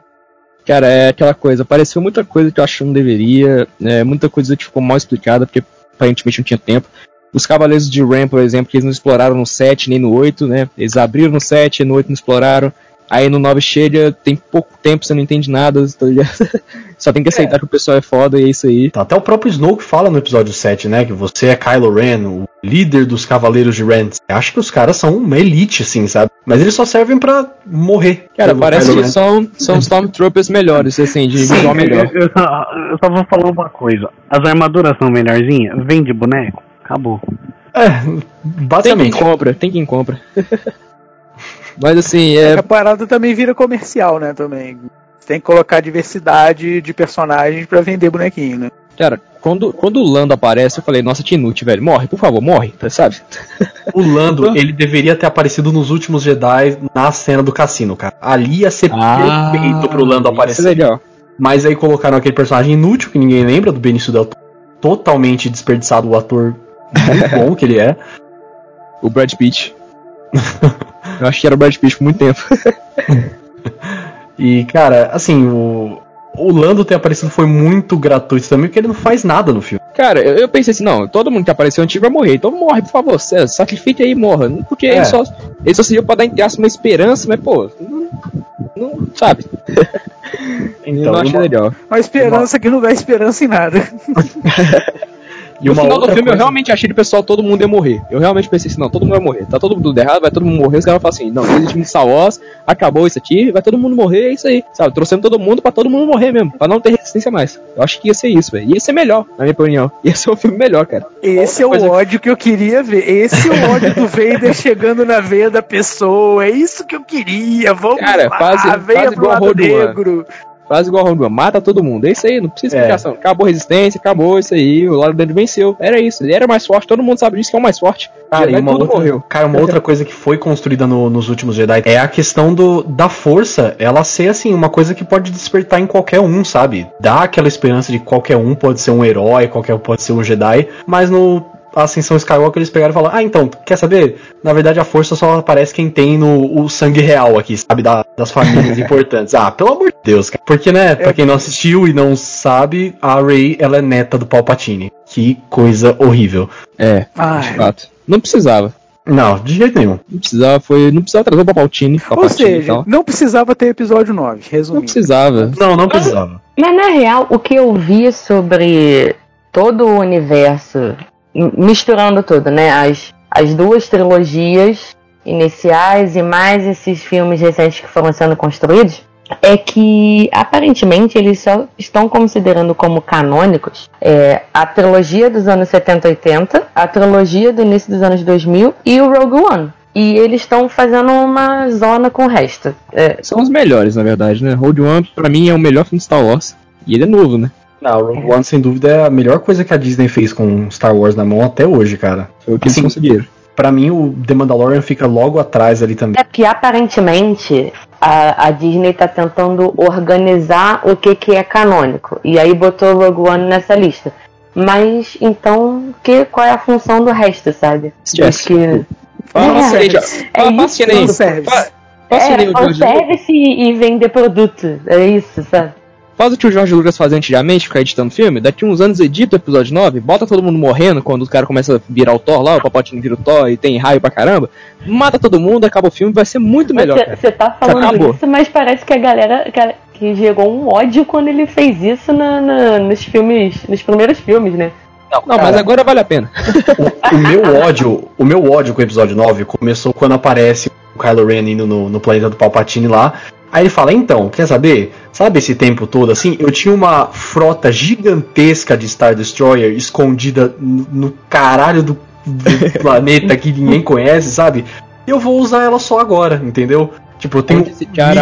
Speaker 5: Cara, é aquela coisa, apareceu muita coisa que eu acho que não deveria, é, muita coisa que ficou mal explicada, porque aparentemente não tinha tempo. Os Cavaleiros de Ram, por exemplo, que eles não exploraram no 7 nem no 8, né? Eles abriram no 7 e no 8 não exploraram. Aí no 9 chega, tem pouco tempo, você não entende nada, tá ligado? <laughs> Só tem que aceitar que o pessoal é foda e é isso aí.
Speaker 1: Tá, Até o próprio Snoke fala no episódio 7, né? Que você é Kylo Ren, o líder dos Cavaleiros de Ren. Acho que os caras são uma elite, assim, sabe? Mas eles só servem pra morrer.
Speaker 5: Cara, parece
Speaker 1: Kylo
Speaker 5: que
Speaker 1: Ren.
Speaker 5: são, são Stormtroopers melhores, assim, de visual melhor.
Speaker 3: Eu, eu só, eu só vou falar uma coisa. As armaduras são melhorzinhas? Vem de boneco? Acabou.
Speaker 1: É,
Speaker 5: Tem quem
Speaker 1: basicamente.
Speaker 5: compra, tem quem compra. <laughs> Mas assim,
Speaker 4: É
Speaker 5: é.
Speaker 4: a parada também vira comercial, né? Também. Tem que colocar diversidade de personagens pra vender bonequinho, né?
Speaker 5: Cara, quando, quando o Lando aparece, eu falei, nossa, Tinute, velho, morre, por favor, morre, tá, sabe?
Speaker 1: O Lando, <laughs> ele deveria ter aparecido nos últimos Jedi na cena do cassino, cara. Ali ia ser perfeito pro Lando
Speaker 5: Isso é
Speaker 1: aparecer.
Speaker 5: legal.
Speaker 1: Mas aí colocaram aquele personagem inútil que ninguém lembra, do Benício Del Toro. Totalmente desperdiçado o ator muito <laughs> bom que ele é.
Speaker 5: O Brad Pitt. <laughs> eu acho que era o Brad Pitt por muito tempo. <laughs>
Speaker 1: E, cara, assim, o, o Lando ter aparecido foi muito gratuito também, porque ele não faz nada no filme.
Speaker 5: Cara, eu, eu pensei assim, não, todo mundo que apareceu antigo vai morrer, então morre, por favor, sacrifique aí e morra. Porque
Speaker 1: É.
Speaker 5: ele só, ele só serviu pra dar entre aspas uma esperança, mas pô, não, não sabe. <laughs> eu
Speaker 1: Então,
Speaker 5: não achei
Speaker 1: uma-
Speaker 5: legal.
Speaker 4: Uma esperança que não dá esperança em nada. <laughs>
Speaker 1: E
Speaker 5: no
Speaker 1: uma
Speaker 5: final do filme eu
Speaker 1: coisa-
Speaker 5: realmente achei que o pessoal, todo mundo ia morrer. Eu realmente pensei assim, não, todo mundo vai morrer. Tá todo mundo errado, vai todo mundo morrer. Os caras falam assim, não, existe um Star Wars, acabou isso aqui, vai todo mundo morrer, é isso aí. Sabe, trouxemos todo mundo pra todo mundo morrer mesmo, pra não ter resistência mais. Eu acho que ia ser isso, velho. Ia ser melhor, na minha opinião. Ia ser um filme melhor, cara.
Speaker 4: Esse é o
Speaker 5: Outra coisa-
Speaker 4: ódio que eu queria ver. Esse é o ódio do Vader chegando na veia da pessoa. É isso que eu queria. Vamos
Speaker 5: Cara,
Speaker 4: lá,
Speaker 5: faz-
Speaker 4: venha
Speaker 5: faz
Speaker 4: pro lado negro.
Speaker 5: Faz igual One, mata todo mundo. É isso aí, não precisa
Speaker 1: É.
Speaker 5: explicação. Acabou a resistência, acabou isso aí, o lado dele venceu. Era isso, ele era mais forte, todo mundo sabe disso que é o mais forte.
Speaker 1: Cara, e
Speaker 5: Jedi
Speaker 1: uma outra,
Speaker 5: morreu.
Speaker 1: cara, uma outra coisa que foi construída no- nos últimos Jedi é a questão do, da força, ela ser assim, uma coisa que pode despertar em qualquer um, sabe? Dá aquela esperança de que qualquer um pode ser um herói, qualquer um pode ser um Jedi, mas no Ascensão Skywalker eles pegaram e falaram: Ah, então, quer saber? Na verdade a força só aparece quem tem no o sangue real aqui, sabe? Da- das famílias <laughs> importantes. Ah, pelo amor de Deus, cara. Porque, né, pra quem não assistiu e não sabe, a Rey, ela é neta do Palpatine. Que coisa horrível.
Speaker 5: É, de
Speaker 4: Ai.
Speaker 5: fato. Não precisava.
Speaker 1: Não, de jeito nenhum.
Speaker 5: Não precisava, foi. Não precisava trazer o Palpatine.
Speaker 4: Ou
Speaker 5: Palpatine
Speaker 4: seja, não precisava ter episódio 9,
Speaker 5: Não
Speaker 4: resumindo.
Speaker 5: precisava.
Speaker 1: Não, não precisava.
Speaker 6: Mas na real, o que eu vi sobre todo o universo, misturando tudo, né? As, as duas trilogias iniciais e mais esses filmes recentes que foram sendo construídos, é que aparentemente eles só estão considerando como canônicos é, a trilogia dos anos 70 e 80, a trilogia do início dos anos 2000 e o Rogue One. E eles estão fazendo uma zona com o resto. É,
Speaker 5: São os melhores, na verdade, né? Road One, pra mim, é o melhor filme de Star Wars. E ele é novo, né?
Speaker 1: Não, Rogue One, sem dúvida, é a melhor coisa que a Disney fez com Star Wars na mão até hoje, cara.
Speaker 5: Foi o que eles
Speaker 1: Assim,
Speaker 5: conseguiram.
Speaker 1: Pra mim, o The Mandalorian fica logo atrás ali também.
Speaker 6: É que aparentemente a, a Disney tá tentando organizar o que, que é canônico. E aí botou o Rogue One nessa lista. Mas então, que, qual é a função do resto, sabe?
Speaker 5: Yes.
Speaker 6: Porque.
Speaker 5: Fala,
Speaker 6: É,
Speaker 5: aí, já.
Speaker 6: é
Speaker 5: Fala,
Speaker 6: isso,
Speaker 5: passa que nem-
Speaker 4: fanservice.
Speaker 5: fa- Faz que nem
Speaker 6: É,
Speaker 5: o
Speaker 6: fanservice e, e vender produto. É isso, sabe?
Speaker 5: Faz o que o George Lucas fazia antigamente, ficar editando filme. Daqui uns anos edita o episódio 9, bota todo mundo morrendo quando o cara começa a virar o Thor lá, o papotinho vira o Thor e tem raio pra caramba. Mata todo mundo, acaba o filme, vai ser muito melhor. cara.
Speaker 6: Você tá falando
Speaker 5: acabou.
Speaker 6: isso, mas parece que a galera que, que gerou um ódio quando ele fez isso na- na- nos filmes, nos primeiros filmes, né?
Speaker 5: Não, não, mas agora vale a pena.
Speaker 1: O, o meu ódio, o meu ódio com o episódio 9 começou quando aparece o Kylo Ren indo no, no planeta do Palpatine lá. Aí ele fala, então, quer saber? Sabe esse tempo todo assim? Eu tinha uma frota gigantesca de Star Destroyer escondida no, no caralho do, do <laughs> planeta que ninguém conhece, sabe? Eu vou usar ela só agora, entendeu? Tipo, eu tenho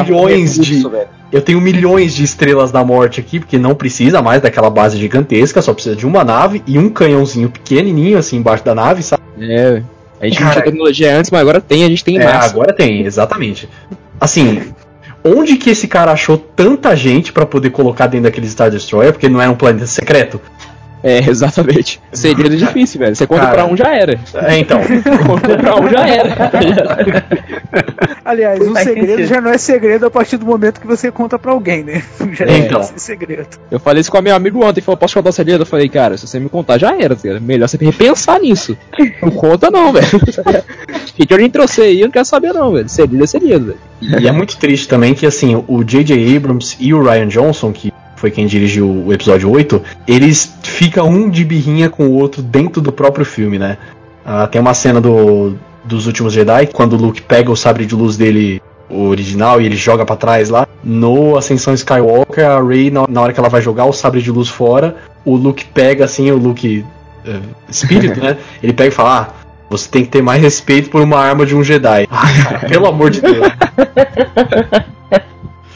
Speaker 1: milhões de.
Speaker 5: recurso, velho.
Speaker 1: Eu tenho milhões de estrelas da morte aqui, porque não precisa mais daquela base gigantesca, só precisa de uma nave e um canhãozinho pequenininho assim embaixo da nave, sabe?
Speaker 5: É, a gente não
Speaker 1: Cara,
Speaker 5: tinha tecnologia antes, mas agora tem, a gente tem
Speaker 1: É,
Speaker 5: massa.
Speaker 1: agora tem, exatamente. Assim, onde que esse cara achou tanta gente pra poder colocar dentro daquele Star Destroyer, porque não era um planeta secreto?
Speaker 5: É, exatamente. Seria difícil, velho. Você conta
Speaker 1: Cara.
Speaker 5: pra um já era.
Speaker 1: É, então. <laughs>
Speaker 5: Conta pra um já era. <laughs>
Speaker 4: Aliás, um
Speaker 6: Faz
Speaker 4: segredo já não é segredo a partir do momento que você conta pra alguém, né? <laughs> Já
Speaker 1: É,
Speaker 4: é,
Speaker 1: então.
Speaker 4: segredo.
Speaker 5: Eu falei isso com a meu amigo ontem, falou, posso contar o segredo? Eu falei, cara, se você me contar, já era, cara. Melhor você repensar nisso. Não conta não, velho. Eu entre você aí, eu não quero saber não, velho. É segredo, velho.
Speaker 1: E é muito triste também que, assim, o J.J. Abrams e o Ryan Johnson, que foi quem dirigiu o episódio 8, eles ficam um de birrinha com o outro dentro do próprio filme, né? Ah, tem uma cena do, dos últimos Jedi, quando o Luke pega o sabre de luz dele, o original, e ele joga pra trás lá. No Ascensão Skywalker, a Rey, na, na hora que ela vai jogar o sabre de luz fora, o Luke pega, assim, o Luke eh, espírito, <laughs> né? Ele pega e fala, ah, você tem que ter mais respeito por uma arma de um Jedi. <laughs> Ah, cara, <laughs> pelo amor de Deus. <laughs>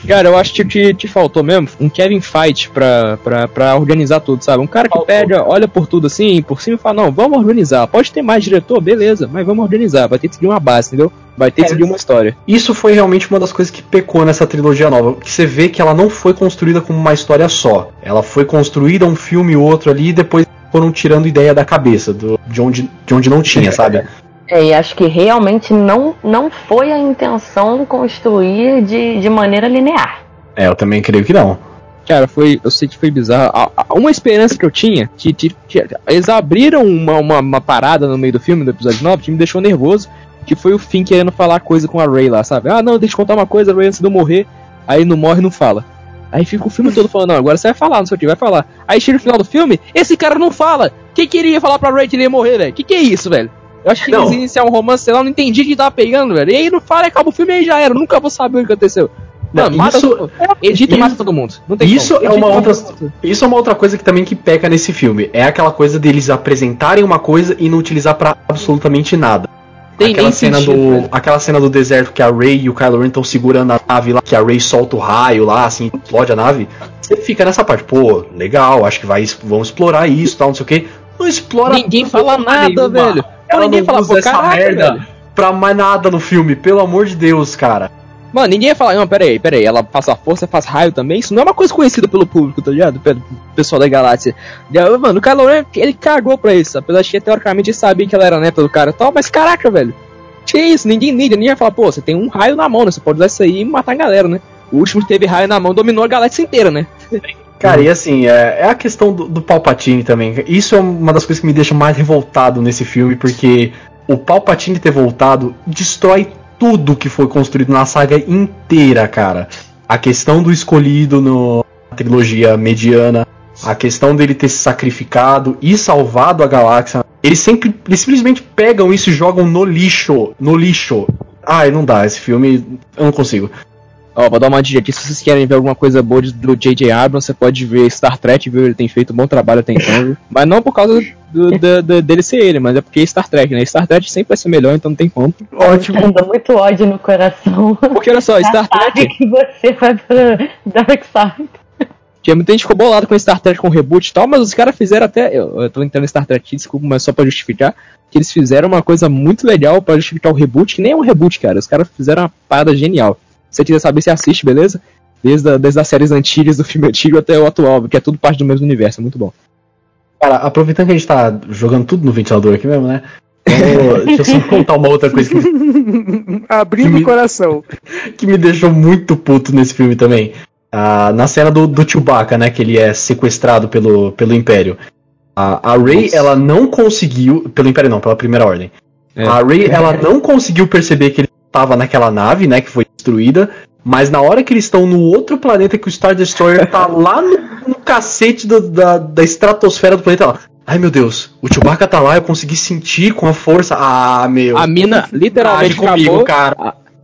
Speaker 5: Cara, eu acho que te, te faltou mesmo um Kevin Fight pra, pra, pra organizar tudo, sabe? Um cara que
Speaker 1: Faltou.
Speaker 5: pega, olha por tudo assim, por cima e fala, não, vamos organizar. Pode ter mais diretor, beleza, mas vamos organizar. Vai ter que seguir uma base, entendeu? Vai ter que
Speaker 1: É.
Speaker 5: seguir uma história.
Speaker 1: Isso foi realmente uma das coisas que pecou nessa trilogia nova. Que você vê que ela não foi construída como uma história só. Ela foi construída um filme e outro ali e depois foram tirando ideia da cabeça, do- de, onde, de onde não tinha, sabe? <laughs>
Speaker 6: É, e acho que realmente não, não foi a intenção construir de, de maneira linear.
Speaker 1: É, eu também creio que não.
Speaker 5: Cara, foi, eu sei que foi bizarro. A- a- Uma esperança que eu tinha, que, que- que eles abriram uma, uma, uma parada no meio do filme, do episódio 9, que me deixou nervoso, que foi o Finn querendo falar coisa com a Ray lá, sabe? Ah, não, deixa eu contar uma coisa, a Ray antes de eu morrer. Aí não morre não fala. Aí fica o filme todo falando, não, agora você vai falar, não sei o que, vai falar. Aí chega no final do filme, esse cara não fala. Quem queria falar pra Ray que ele ia morrer, velho? Que que é isso, velho? Eu acho que
Speaker 1: Não.
Speaker 5: eles iniciar um romance, sei lá, eu não entendi que tava pegando, velho. E aí não fala, acaba o filme e aí já era. Nunca vou saber o que aconteceu. Mano, mata
Speaker 1: isso-
Speaker 5: todo mundo. Edita e mata todo mundo.
Speaker 1: Isso
Speaker 5: como.
Speaker 1: é uma outra. Isso é uma outra coisa que também que peca nesse filme. É aquela coisa deles apresentarem uma coisa e não utilizar pra absolutamente nada.
Speaker 5: Tem
Speaker 1: aquela cena
Speaker 5: sentido,
Speaker 1: do
Speaker 5: velho.
Speaker 1: aquela cena do deserto que a Rey e o Kylo Ren estão segurando a nave lá, que a Rey solta o raio lá, assim, explode a nave. Você fica nessa parte, pô, legal, acho que vai vão explorar isso, tal, não sei o quê. Não explora
Speaker 5: Ninguém fala nada,
Speaker 1: nenhuma.
Speaker 5: velho.
Speaker 1: Ela
Speaker 5: ninguém
Speaker 1: não
Speaker 5: fala,
Speaker 1: usa
Speaker 5: pô,
Speaker 1: essa
Speaker 5: caraca,
Speaker 1: merda
Speaker 5: velho.
Speaker 1: pra mais nada no filme, pelo amor de Deus, cara.
Speaker 5: Mano, ninguém ia falar, não, pera aí, pera aí, ela passa força, faz raio também, isso não é uma coisa conhecida pelo público, tá ligado? Pelo pessoal da galáxia. Mano, o Kylo Ren, ele cagou pra isso, apesar de que teoricamente sabia que ela era neta do cara e tal, mas caraca, velho. Que isso, ninguém ninguém vai falar, pô, você tem um raio na mão, né? Você pode usar isso aí e matar a galera, né? O último que teve raio na mão dominou a galáxia inteira, né? <laughs>
Speaker 1: Cara, e assim, é, é a questão do, do Palpatine também. Isso é uma das coisas que me deixa mais revoltado nesse filme, porque o Palpatine ter voltado destrói tudo que foi construído na saga inteira, cara. A questão do escolhido no- na trilogia mediana, a questão dele ter se sacrificado e salvado a galáxia. Eles sempre, eles simplesmente pegam isso e jogam no lixo, no lixo. Ai, não dá, esse filme eu não consigo.
Speaker 5: Ó, vou dar uma dica aqui, se vocês querem ver alguma coisa boa do J.J. Abrams, você pode ver Star Trek, viu? Ele tem feito um bom trabalho viu? Mas não por causa do- do- do- dele ser ele, mas é porque é Star Trek, né? Star Trek sempre vai ser melhor, então não tem como.
Speaker 4: Ótimo.
Speaker 6: Anda muito ódio no coração.
Speaker 5: Porque olha só, Star Trek.
Speaker 6: que você vai pra Dark Side.
Speaker 5: que muita gente ficou bolado com Star Trek com o reboot e tal, mas os caras fizeram até. Eu, eu tô entrando em Star Trek, desculpa, mas só pra justificar. Que eles fizeram uma coisa muito legal pra justificar o reboot, que nem é um reboot, cara. Os caras fizeram uma parada genial. Se você quiser saber, você assiste, beleza? Desde, a, desde as séries antigas, do filme antigo até o atual, que é tudo parte do mesmo universo, é muito bom.
Speaker 1: Cara, aproveitando que a gente tá jogando tudo no ventilador aqui mesmo, né? Deixa eu só <laughs> contar uma outra coisa que,
Speaker 4: Abrindo
Speaker 1: me-
Speaker 4: o coração. <laughs>
Speaker 1: que me deixou muito puto nesse filme também. Ah, na cena do, do Chewbacca, né? Que ele é sequestrado pelo, pelo Império. A, a Rey,
Speaker 5: Nossa.
Speaker 1: ela não conseguiu. Pelo Império não, pela Primeira Ordem.
Speaker 5: É.
Speaker 1: A Rey, ela não conseguiu perceber que ele tava naquela nave, né? Que foi destruída. Mas na hora que eles estão no outro planeta, que o Star Destroyer tá lá no, no cacete do- da, da estratosfera do planeta, ela. Ai meu Deus, o Chewbacca tá lá, eu consegui sentir com a força. Ah, meu.
Speaker 5: A mina literalmente
Speaker 1: Age comigo,
Speaker 5: acabou.
Speaker 1: cara.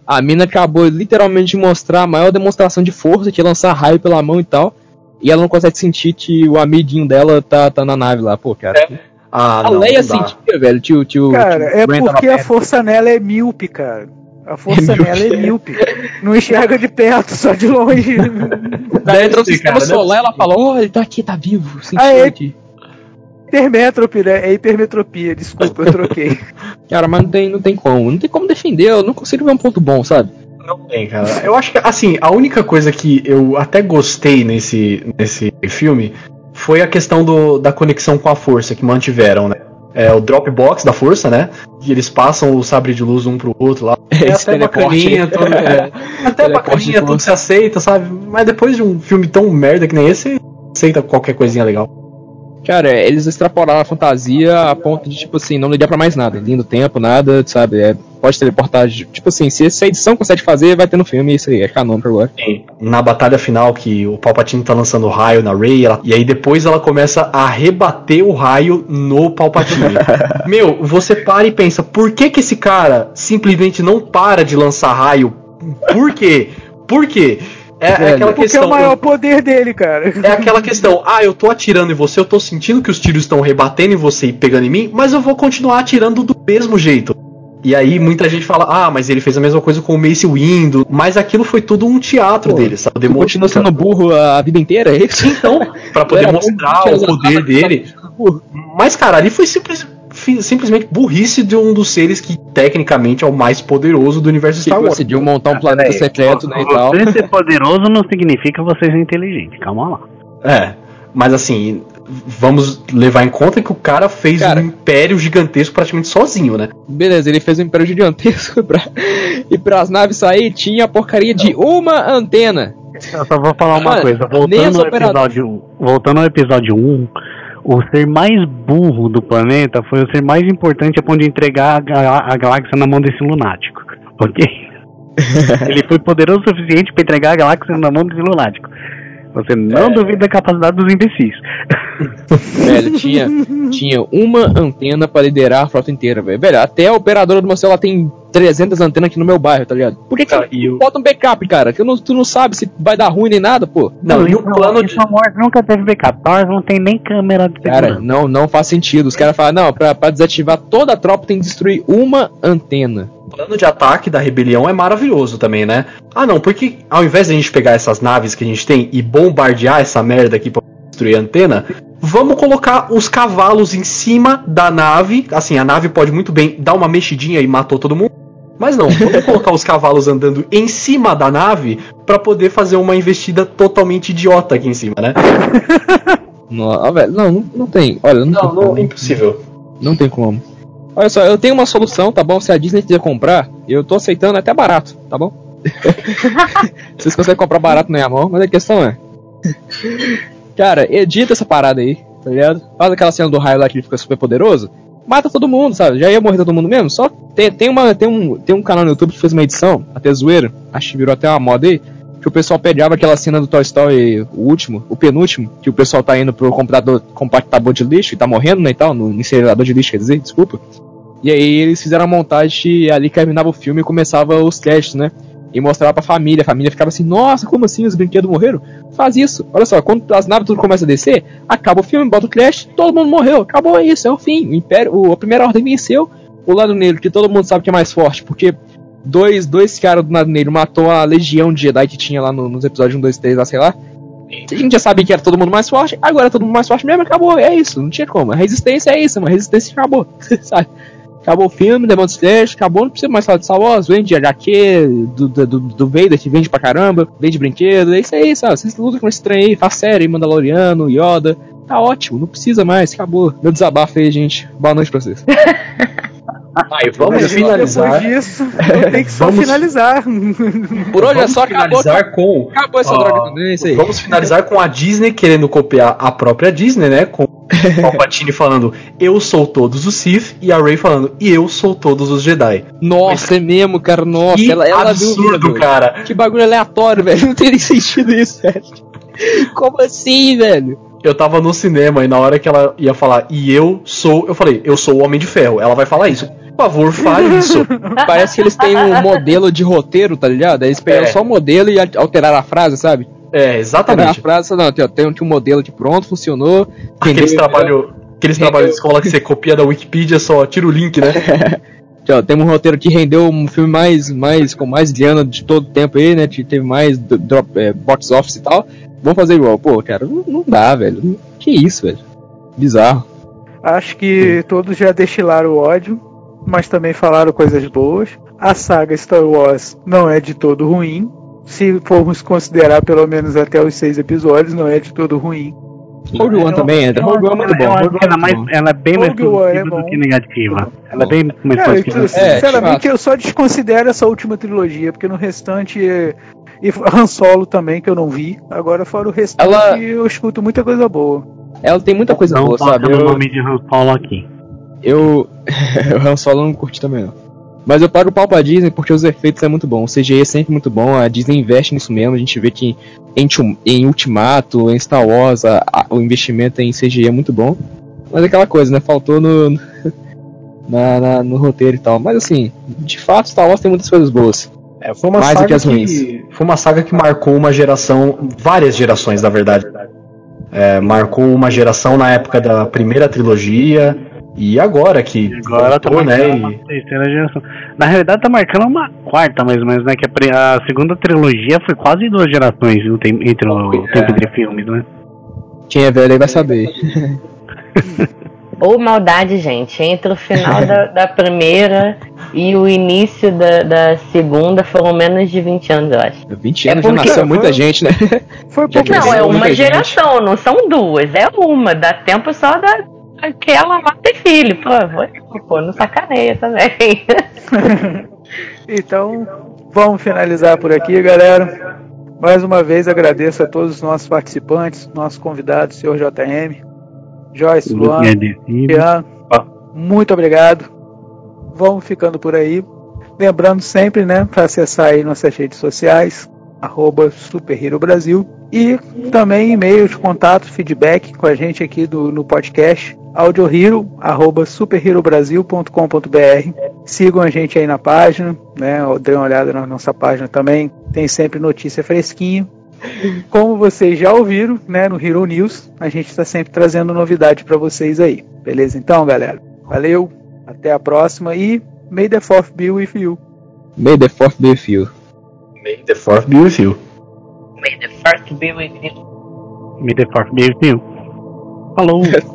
Speaker 5: A, a mina acabou literalmente de mostrar a maior demonstração de força, que é lançar raio pela mão e tal. E ela não consegue sentir que o amiguinho dela tá, tá na nave lá, pô, cara.
Speaker 1: Ah,
Speaker 5: a
Speaker 1: não,
Speaker 5: Leia
Speaker 1: não
Speaker 5: sentia, velho, tio, tio.
Speaker 4: Cara,
Speaker 5: tio
Speaker 4: é porque a
Speaker 5: perto.
Speaker 4: força nela é míope, cara. A força
Speaker 5: É
Speaker 4: nela é míope. Não enxerga de perto, só de longe. <laughs>
Speaker 5: Daí entrou o sistema
Speaker 1: cara,
Speaker 5: solar, ela falou, oh, ele tá aqui, tá vivo. Sentiu
Speaker 4: Ah, é?
Speaker 5: aqui.
Speaker 4: Hipermétrope, né? É hipermetropia, desculpa, eu troquei. <laughs>
Speaker 5: Cara, mas não tem, não tem como. Não tem como defender, eu não consigo ver um ponto bom, sabe?
Speaker 1: Não tem, cara. Eu acho que, assim, a única coisa que eu até gostei nesse, nesse filme foi a questão do, da conexão com a força que mantiveram, né? É o Dropbox da força, né? E eles passam o sabre de luz um pro outro lá. <laughs> É
Speaker 5: Esse
Speaker 1: até bacaninha, tudo, <laughs> é. Até
Speaker 5: Teleporte
Speaker 1: bacaninha,
Speaker 5: de
Speaker 1: tudo se aceita, sabe? Mas depois de um filme tão merda que nem esse, aceita qualquer coisinha legal.
Speaker 5: Cara, eles extrapolaram a fantasia a ponto de, tipo assim, não ligar pra mais nada. Lindo tempo, nada, sabe? É, pode teleportar. Tipo assim, se essa edição consegue fazer, vai ter no filme, isso aí, é canônico agora.
Speaker 1: Na batalha final, que o Palpatine tá lançando o raio na Rey, ela- e aí depois ela começa a rebater o raio no Palpatine. <laughs> Meu, você para e pensa, por que que esse cara simplesmente não para de lançar raio? Por quê? Por quê? É, é aquela
Speaker 4: Porque é
Speaker 1: questão.
Speaker 4: o maior poder dele, cara.
Speaker 1: É aquela questão, ah, eu tô atirando em você, eu tô sentindo que os tiros estão rebatendo em você e pegando em mim, mas eu vou continuar atirando do mesmo jeito. E aí muita gente fala, ah, mas ele fez a mesma coisa com o Mace Windu, mas aquilo foi tudo um teatro
Speaker 5: Pô,
Speaker 1: dele, sabe?
Speaker 5: Ele continua sendo burro a vida inteira, é isso?
Speaker 1: Então, pra <laughs> poder mostrar o poder dele. Mas, cara, ali foi simples- fi- simplesmente burrice de um dos seres que tecnicamente é o mais poderoso do universo
Speaker 5: Que
Speaker 1: Star Wars.
Speaker 5: decidiu montar um planeta
Speaker 3: Peraí,
Speaker 5: secreto, né, e tal.
Speaker 3: Você ser poderoso não significa você ser inteligente. Calma lá.
Speaker 1: É, mas assim, vamos levar em conta que o cara fez
Speaker 5: Cara.
Speaker 1: um império gigantesco praticamente sozinho, né?
Speaker 5: Beleza, ele fez um império gigantesco <laughs> pra... e pras naves sair tinha a porcaria de uma antena.
Speaker 3: Eu só vou falar uma
Speaker 5: Mano,
Speaker 3: coisa. Voltando ao,
Speaker 5: operadores-
Speaker 3: episódio, voltando ao episódio 1, o ser mais burro do planeta foi o ser mais importante a ponto de entregar a, a galáxia na mão desse lunático. <laughs> Ok? <laughs> Ele foi poderoso o suficiente para entregar a galáxia na mão desse lunático. Você não duvida da capacidade dos imbecis.
Speaker 5: Velho, tinha, <laughs> tinha uma antena pra liderar a frota inteira, velho. Velho, até a operadora do meu celular tem 300 antenas aqui no meu bairro, tá ligado? Por que, que
Speaker 1: Cara,
Speaker 5: você
Speaker 1: e
Speaker 5: não
Speaker 1: o-
Speaker 5: bota um backup, cara? Que eu não- tu não sabe se vai dar ruim nem nada, pô.
Speaker 1: Não, e o plano de.
Speaker 3: Star Wars nunca teve backup. Star Wars não tem nem câmera de
Speaker 5: Cara,
Speaker 3: segurança.
Speaker 5: não, não faz sentido. Os caras falam, não, pra, pra desativar toda a tropa tem que destruir uma antena.
Speaker 1: O plano de ataque da rebelião é maravilhoso também, né? Ah, não, porque ao invés de a gente pegar essas naves que a gente tem e bombardear essa merda aqui pra destruir a antena, vamos colocar os cavalos em cima da nave. Assim, a nave pode muito bem dar uma mexidinha e matou todo mundo. Mas não, vamos <laughs> colocar os cavalos andando em cima da nave pra poder fazer uma investida totalmente idiota aqui em cima, né? <laughs>
Speaker 5: Não, ah, velho, não, não, não tem. Olha, não,
Speaker 1: Não, não,
Speaker 5: como.
Speaker 1: impossível.
Speaker 5: Não tem como. Olha só, eu tenho uma solução, tá bom? Se a Disney quiser comprar, eu tô aceitando até barato, tá bom? <laughs> Vocês conseguem comprar barato na minha mão, mas a questão é. Cara, edita essa parada aí, tá ligado? Faz aquela cena do raio lá que ele fica super poderoso. Mata todo mundo, sabe? Já ia morrer todo mundo mesmo. Só tem, tem, uma, tem, um, tem um canal no YouTube que fez uma edição, até zoeira, acho que virou até uma moda aí, que o pessoal pegava aquela cena do Toy Story, o último, o penúltimo, que o pessoal tá indo pro computador, compactador de lixo e tá morrendo, né, e tal, no incinerador de lixo, quer dizer, desculpa. E aí eles fizeram a montagem e ali terminava o filme e começava os créditos, né? E mostrava pra família, a família ficava assim, nossa, como assim, os brinquedos morreram? Faz isso, olha só, quando as naves tudo começa a descer, acaba o filme, bota o crédito, todo mundo morreu, acabou é isso, é o fim, o Império, o- a primeira ordem venceu, o lado negro, que todo mundo sabe que é mais forte, porque dois, dois caras do lado negro matou a legião de Jedi que tinha lá no- nos episódios 1, 2, 3, lá, sei lá. A gente já sabia que era todo mundo mais forte, agora é todo mundo mais forte mesmo, acabou, é isso, não tinha como. A resistência é isso, uma resistência acabou, <laughs> sabe? Acabou o filme, Demon Slayer, acabou, não precisa mais falar de Star Wars, vende HQ, do, do, do, do Vader que vende pra caramba, vende brinquedo, é isso aí, sabe? Vocês lutam com esse trem aí, faz série, Mandaloriano, Yoda, tá ótimo, não precisa mais, acabou. Meu desabafo aí, gente. Boa noite pra vocês. <laughs>
Speaker 1: Aí, vamos
Speaker 4: Mas
Speaker 1: finalizar.
Speaker 4: Depois disso, <laughs> eu tenho que só
Speaker 1: Vamos-
Speaker 4: finalizar.
Speaker 5: Por hoje é
Speaker 1: Vamos
Speaker 5: só, acabou,
Speaker 1: finalizar com.
Speaker 5: acabou essa
Speaker 1: Ó,
Speaker 5: droga também, é isso aí.
Speaker 1: Vamos finalizar com a Disney querendo copiar a própria Disney, né? Com <laughs> o Palpatine falando, eu sou todos os Sith, e a Rey falando, e eu sou todos os Jedi.
Speaker 5: Nossa, é mesmo, cara, nossa,
Speaker 1: que
Speaker 5: ela, ela viu,
Speaker 1: absurdo,
Speaker 5: velho.
Speaker 1: cara.
Speaker 5: Que bagulho aleatório, velho, não teria sentido isso, velho. Como assim, velho?
Speaker 1: Eu tava no cinema e na hora que ela ia falar, e eu sou. Eu falei, eu sou o Homem de Ferro. Ela vai falar isso. Por favor, fale isso. <laughs>
Speaker 5: Parece que eles têm um modelo de roteiro, tá ligado? Aí Eles pegaram
Speaker 1: É.
Speaker 5: só o modelo e alteraram a frase, sabe?
Speaker 1: É,
Speaker 5: Alteraram a
Speaker 1: exatamente.
Speaker 5: frase, não, tem, tem um modelo aqui pronto, funcionou.
Speaker 1: Aqueles trabalhos. Aqueles trabalhos de escola que você copia da Wikipedia, só tira o link, né? <laughs>
Speaker 5: Ó, tem um roteiro que rendeu um filme mais, mais com mais grana de todo o tempo aí, né? que Teve mais drop, é, box office e tal. Vamos fazer igual. Pô, cara, não, não dá, velho. Que isso, velho. Bizarro.
Speaker 4: Acho que todos já destilaram o ódio, mas também falaram coisas boas. A saga Star Wars não é de todo ruim. Se formos considerar pelo menos até os seis episódios, não é de todo ruim.
Speaker 5: Rogue One também entra. Rogue One é muito bom.
Speaker 3: Ela,
Speaker 5: é
Speaker 3: é mais, ela é bem mais
Speaker 4: One é
Speaker 3: positiva do que negativa. Ela é bem mais
Speaker 4: Cara,
Speaker 3: positiva. que-
Speaker 5: É,
Speaker 4: sinceramente,
Speaker 5: de fato.
Speaker 4: eu só desconsidero essa última trilogia, porque no restante. é- E Han Solo também, que eu não vi. Agora, fora o restante,
Speaker 5: Ela-
Speaker 4: eu escuto muita coisa boa.
Speaker 5: Ela tem muita coisa
Speaker 3: Não
Speaker 5: boa, sabe? Eu,
Speaker 3: nome de Han Solo aqui.
Speaker 5: Eu, <laughs> o Han Solo não curti também não. Mas eu pago o pau pra Disney porque os efeitos é muito bom. O CGI é sempre muito bom. A Disney investe nisso mesmo. A gente vê que em, em Ultimato, em Star Wars, a- a- o investimento em CGI é muito bom. Mas é aquela coisa, né? Faltou no, <laughs> na- na- no roteiro e tal. Mas assim, de fato, Star Wars tem muitas coisas boas.
Speaker 1: É, foi uma
Speaker 5: Mais do que as
Speaker 1: que, foi uma saga que marcou uma geração, várias gerações na verdade. É, marcou uma geração na época da primeira trilogia e agora que
Speaker 3: Agora tá
Speaker 1: voltou,
Speaker 3: marcando
Speaker 1: né?
Speaker 3: uma terceira geração. Na realidade tá marcando uma quarta mais ou menos, né? Que a, a segunda trilogia foi quase duas gerações tem- entre o
Speaker 1: Foi,
Speaker 3: tempo
Speaker 1: é.
Speaker 3: de filmes, né?
Speaker 5: Quem é velho aí vai saber.
Speaker 6: Ou maldade, gente. Entre o final da, da primeira e o início da, da segunda foram menos de 20 anos, eu acho.
Speaker 5: 20
Speaker 6: É
Speaker 5: anos já
Speaker 6: porque-
Speaker 5: nasceu muita gente, né?
Speaker 4: Foi
Speaker 5: Já
Speaker 4: pouco
Speaker 6: Não, é uma
Speaker 5: muita gente.
Speaker 6: geração, não são duas, é uma. Dá tempo só da, daquela lá ter filho. Pô, vou- pô, não sacaneia também. <laughs>
Speaker 4: Então, vamos finalizar por aqui, galera. Mais uma vez agradeço a todos os nossos participantes, nossos convidados, senhor JM, Joyce, Luan. Jean. Muito obrigado. Vamos ficando por aí. Lembrando sempre, né, para acessar aí nossas redes sociais, arroba Super Hero Brasil. E também e-mails, contatos, feedback com a gente aqui do, no podcast, audiohero, arroba superherobrasil.com.br. Sigam a gente aí na página, né? Dêem uma olhada na nossa página também. Tem sempre notícia fresquinha. Como vocês já ouviram, né, no Hero News, a gente está sempre trazendo novidade para vocês aí. Beleza? Então, galera. Valeu. Até a próxima e May the Fourth be with you.
Speaker 5: May the fourth be with you.
Speaker 1: May the fourth be with you.
Speaker 6: May the first be with you.
Speaker 3: Me the fourth be with you. Falou! <laughs>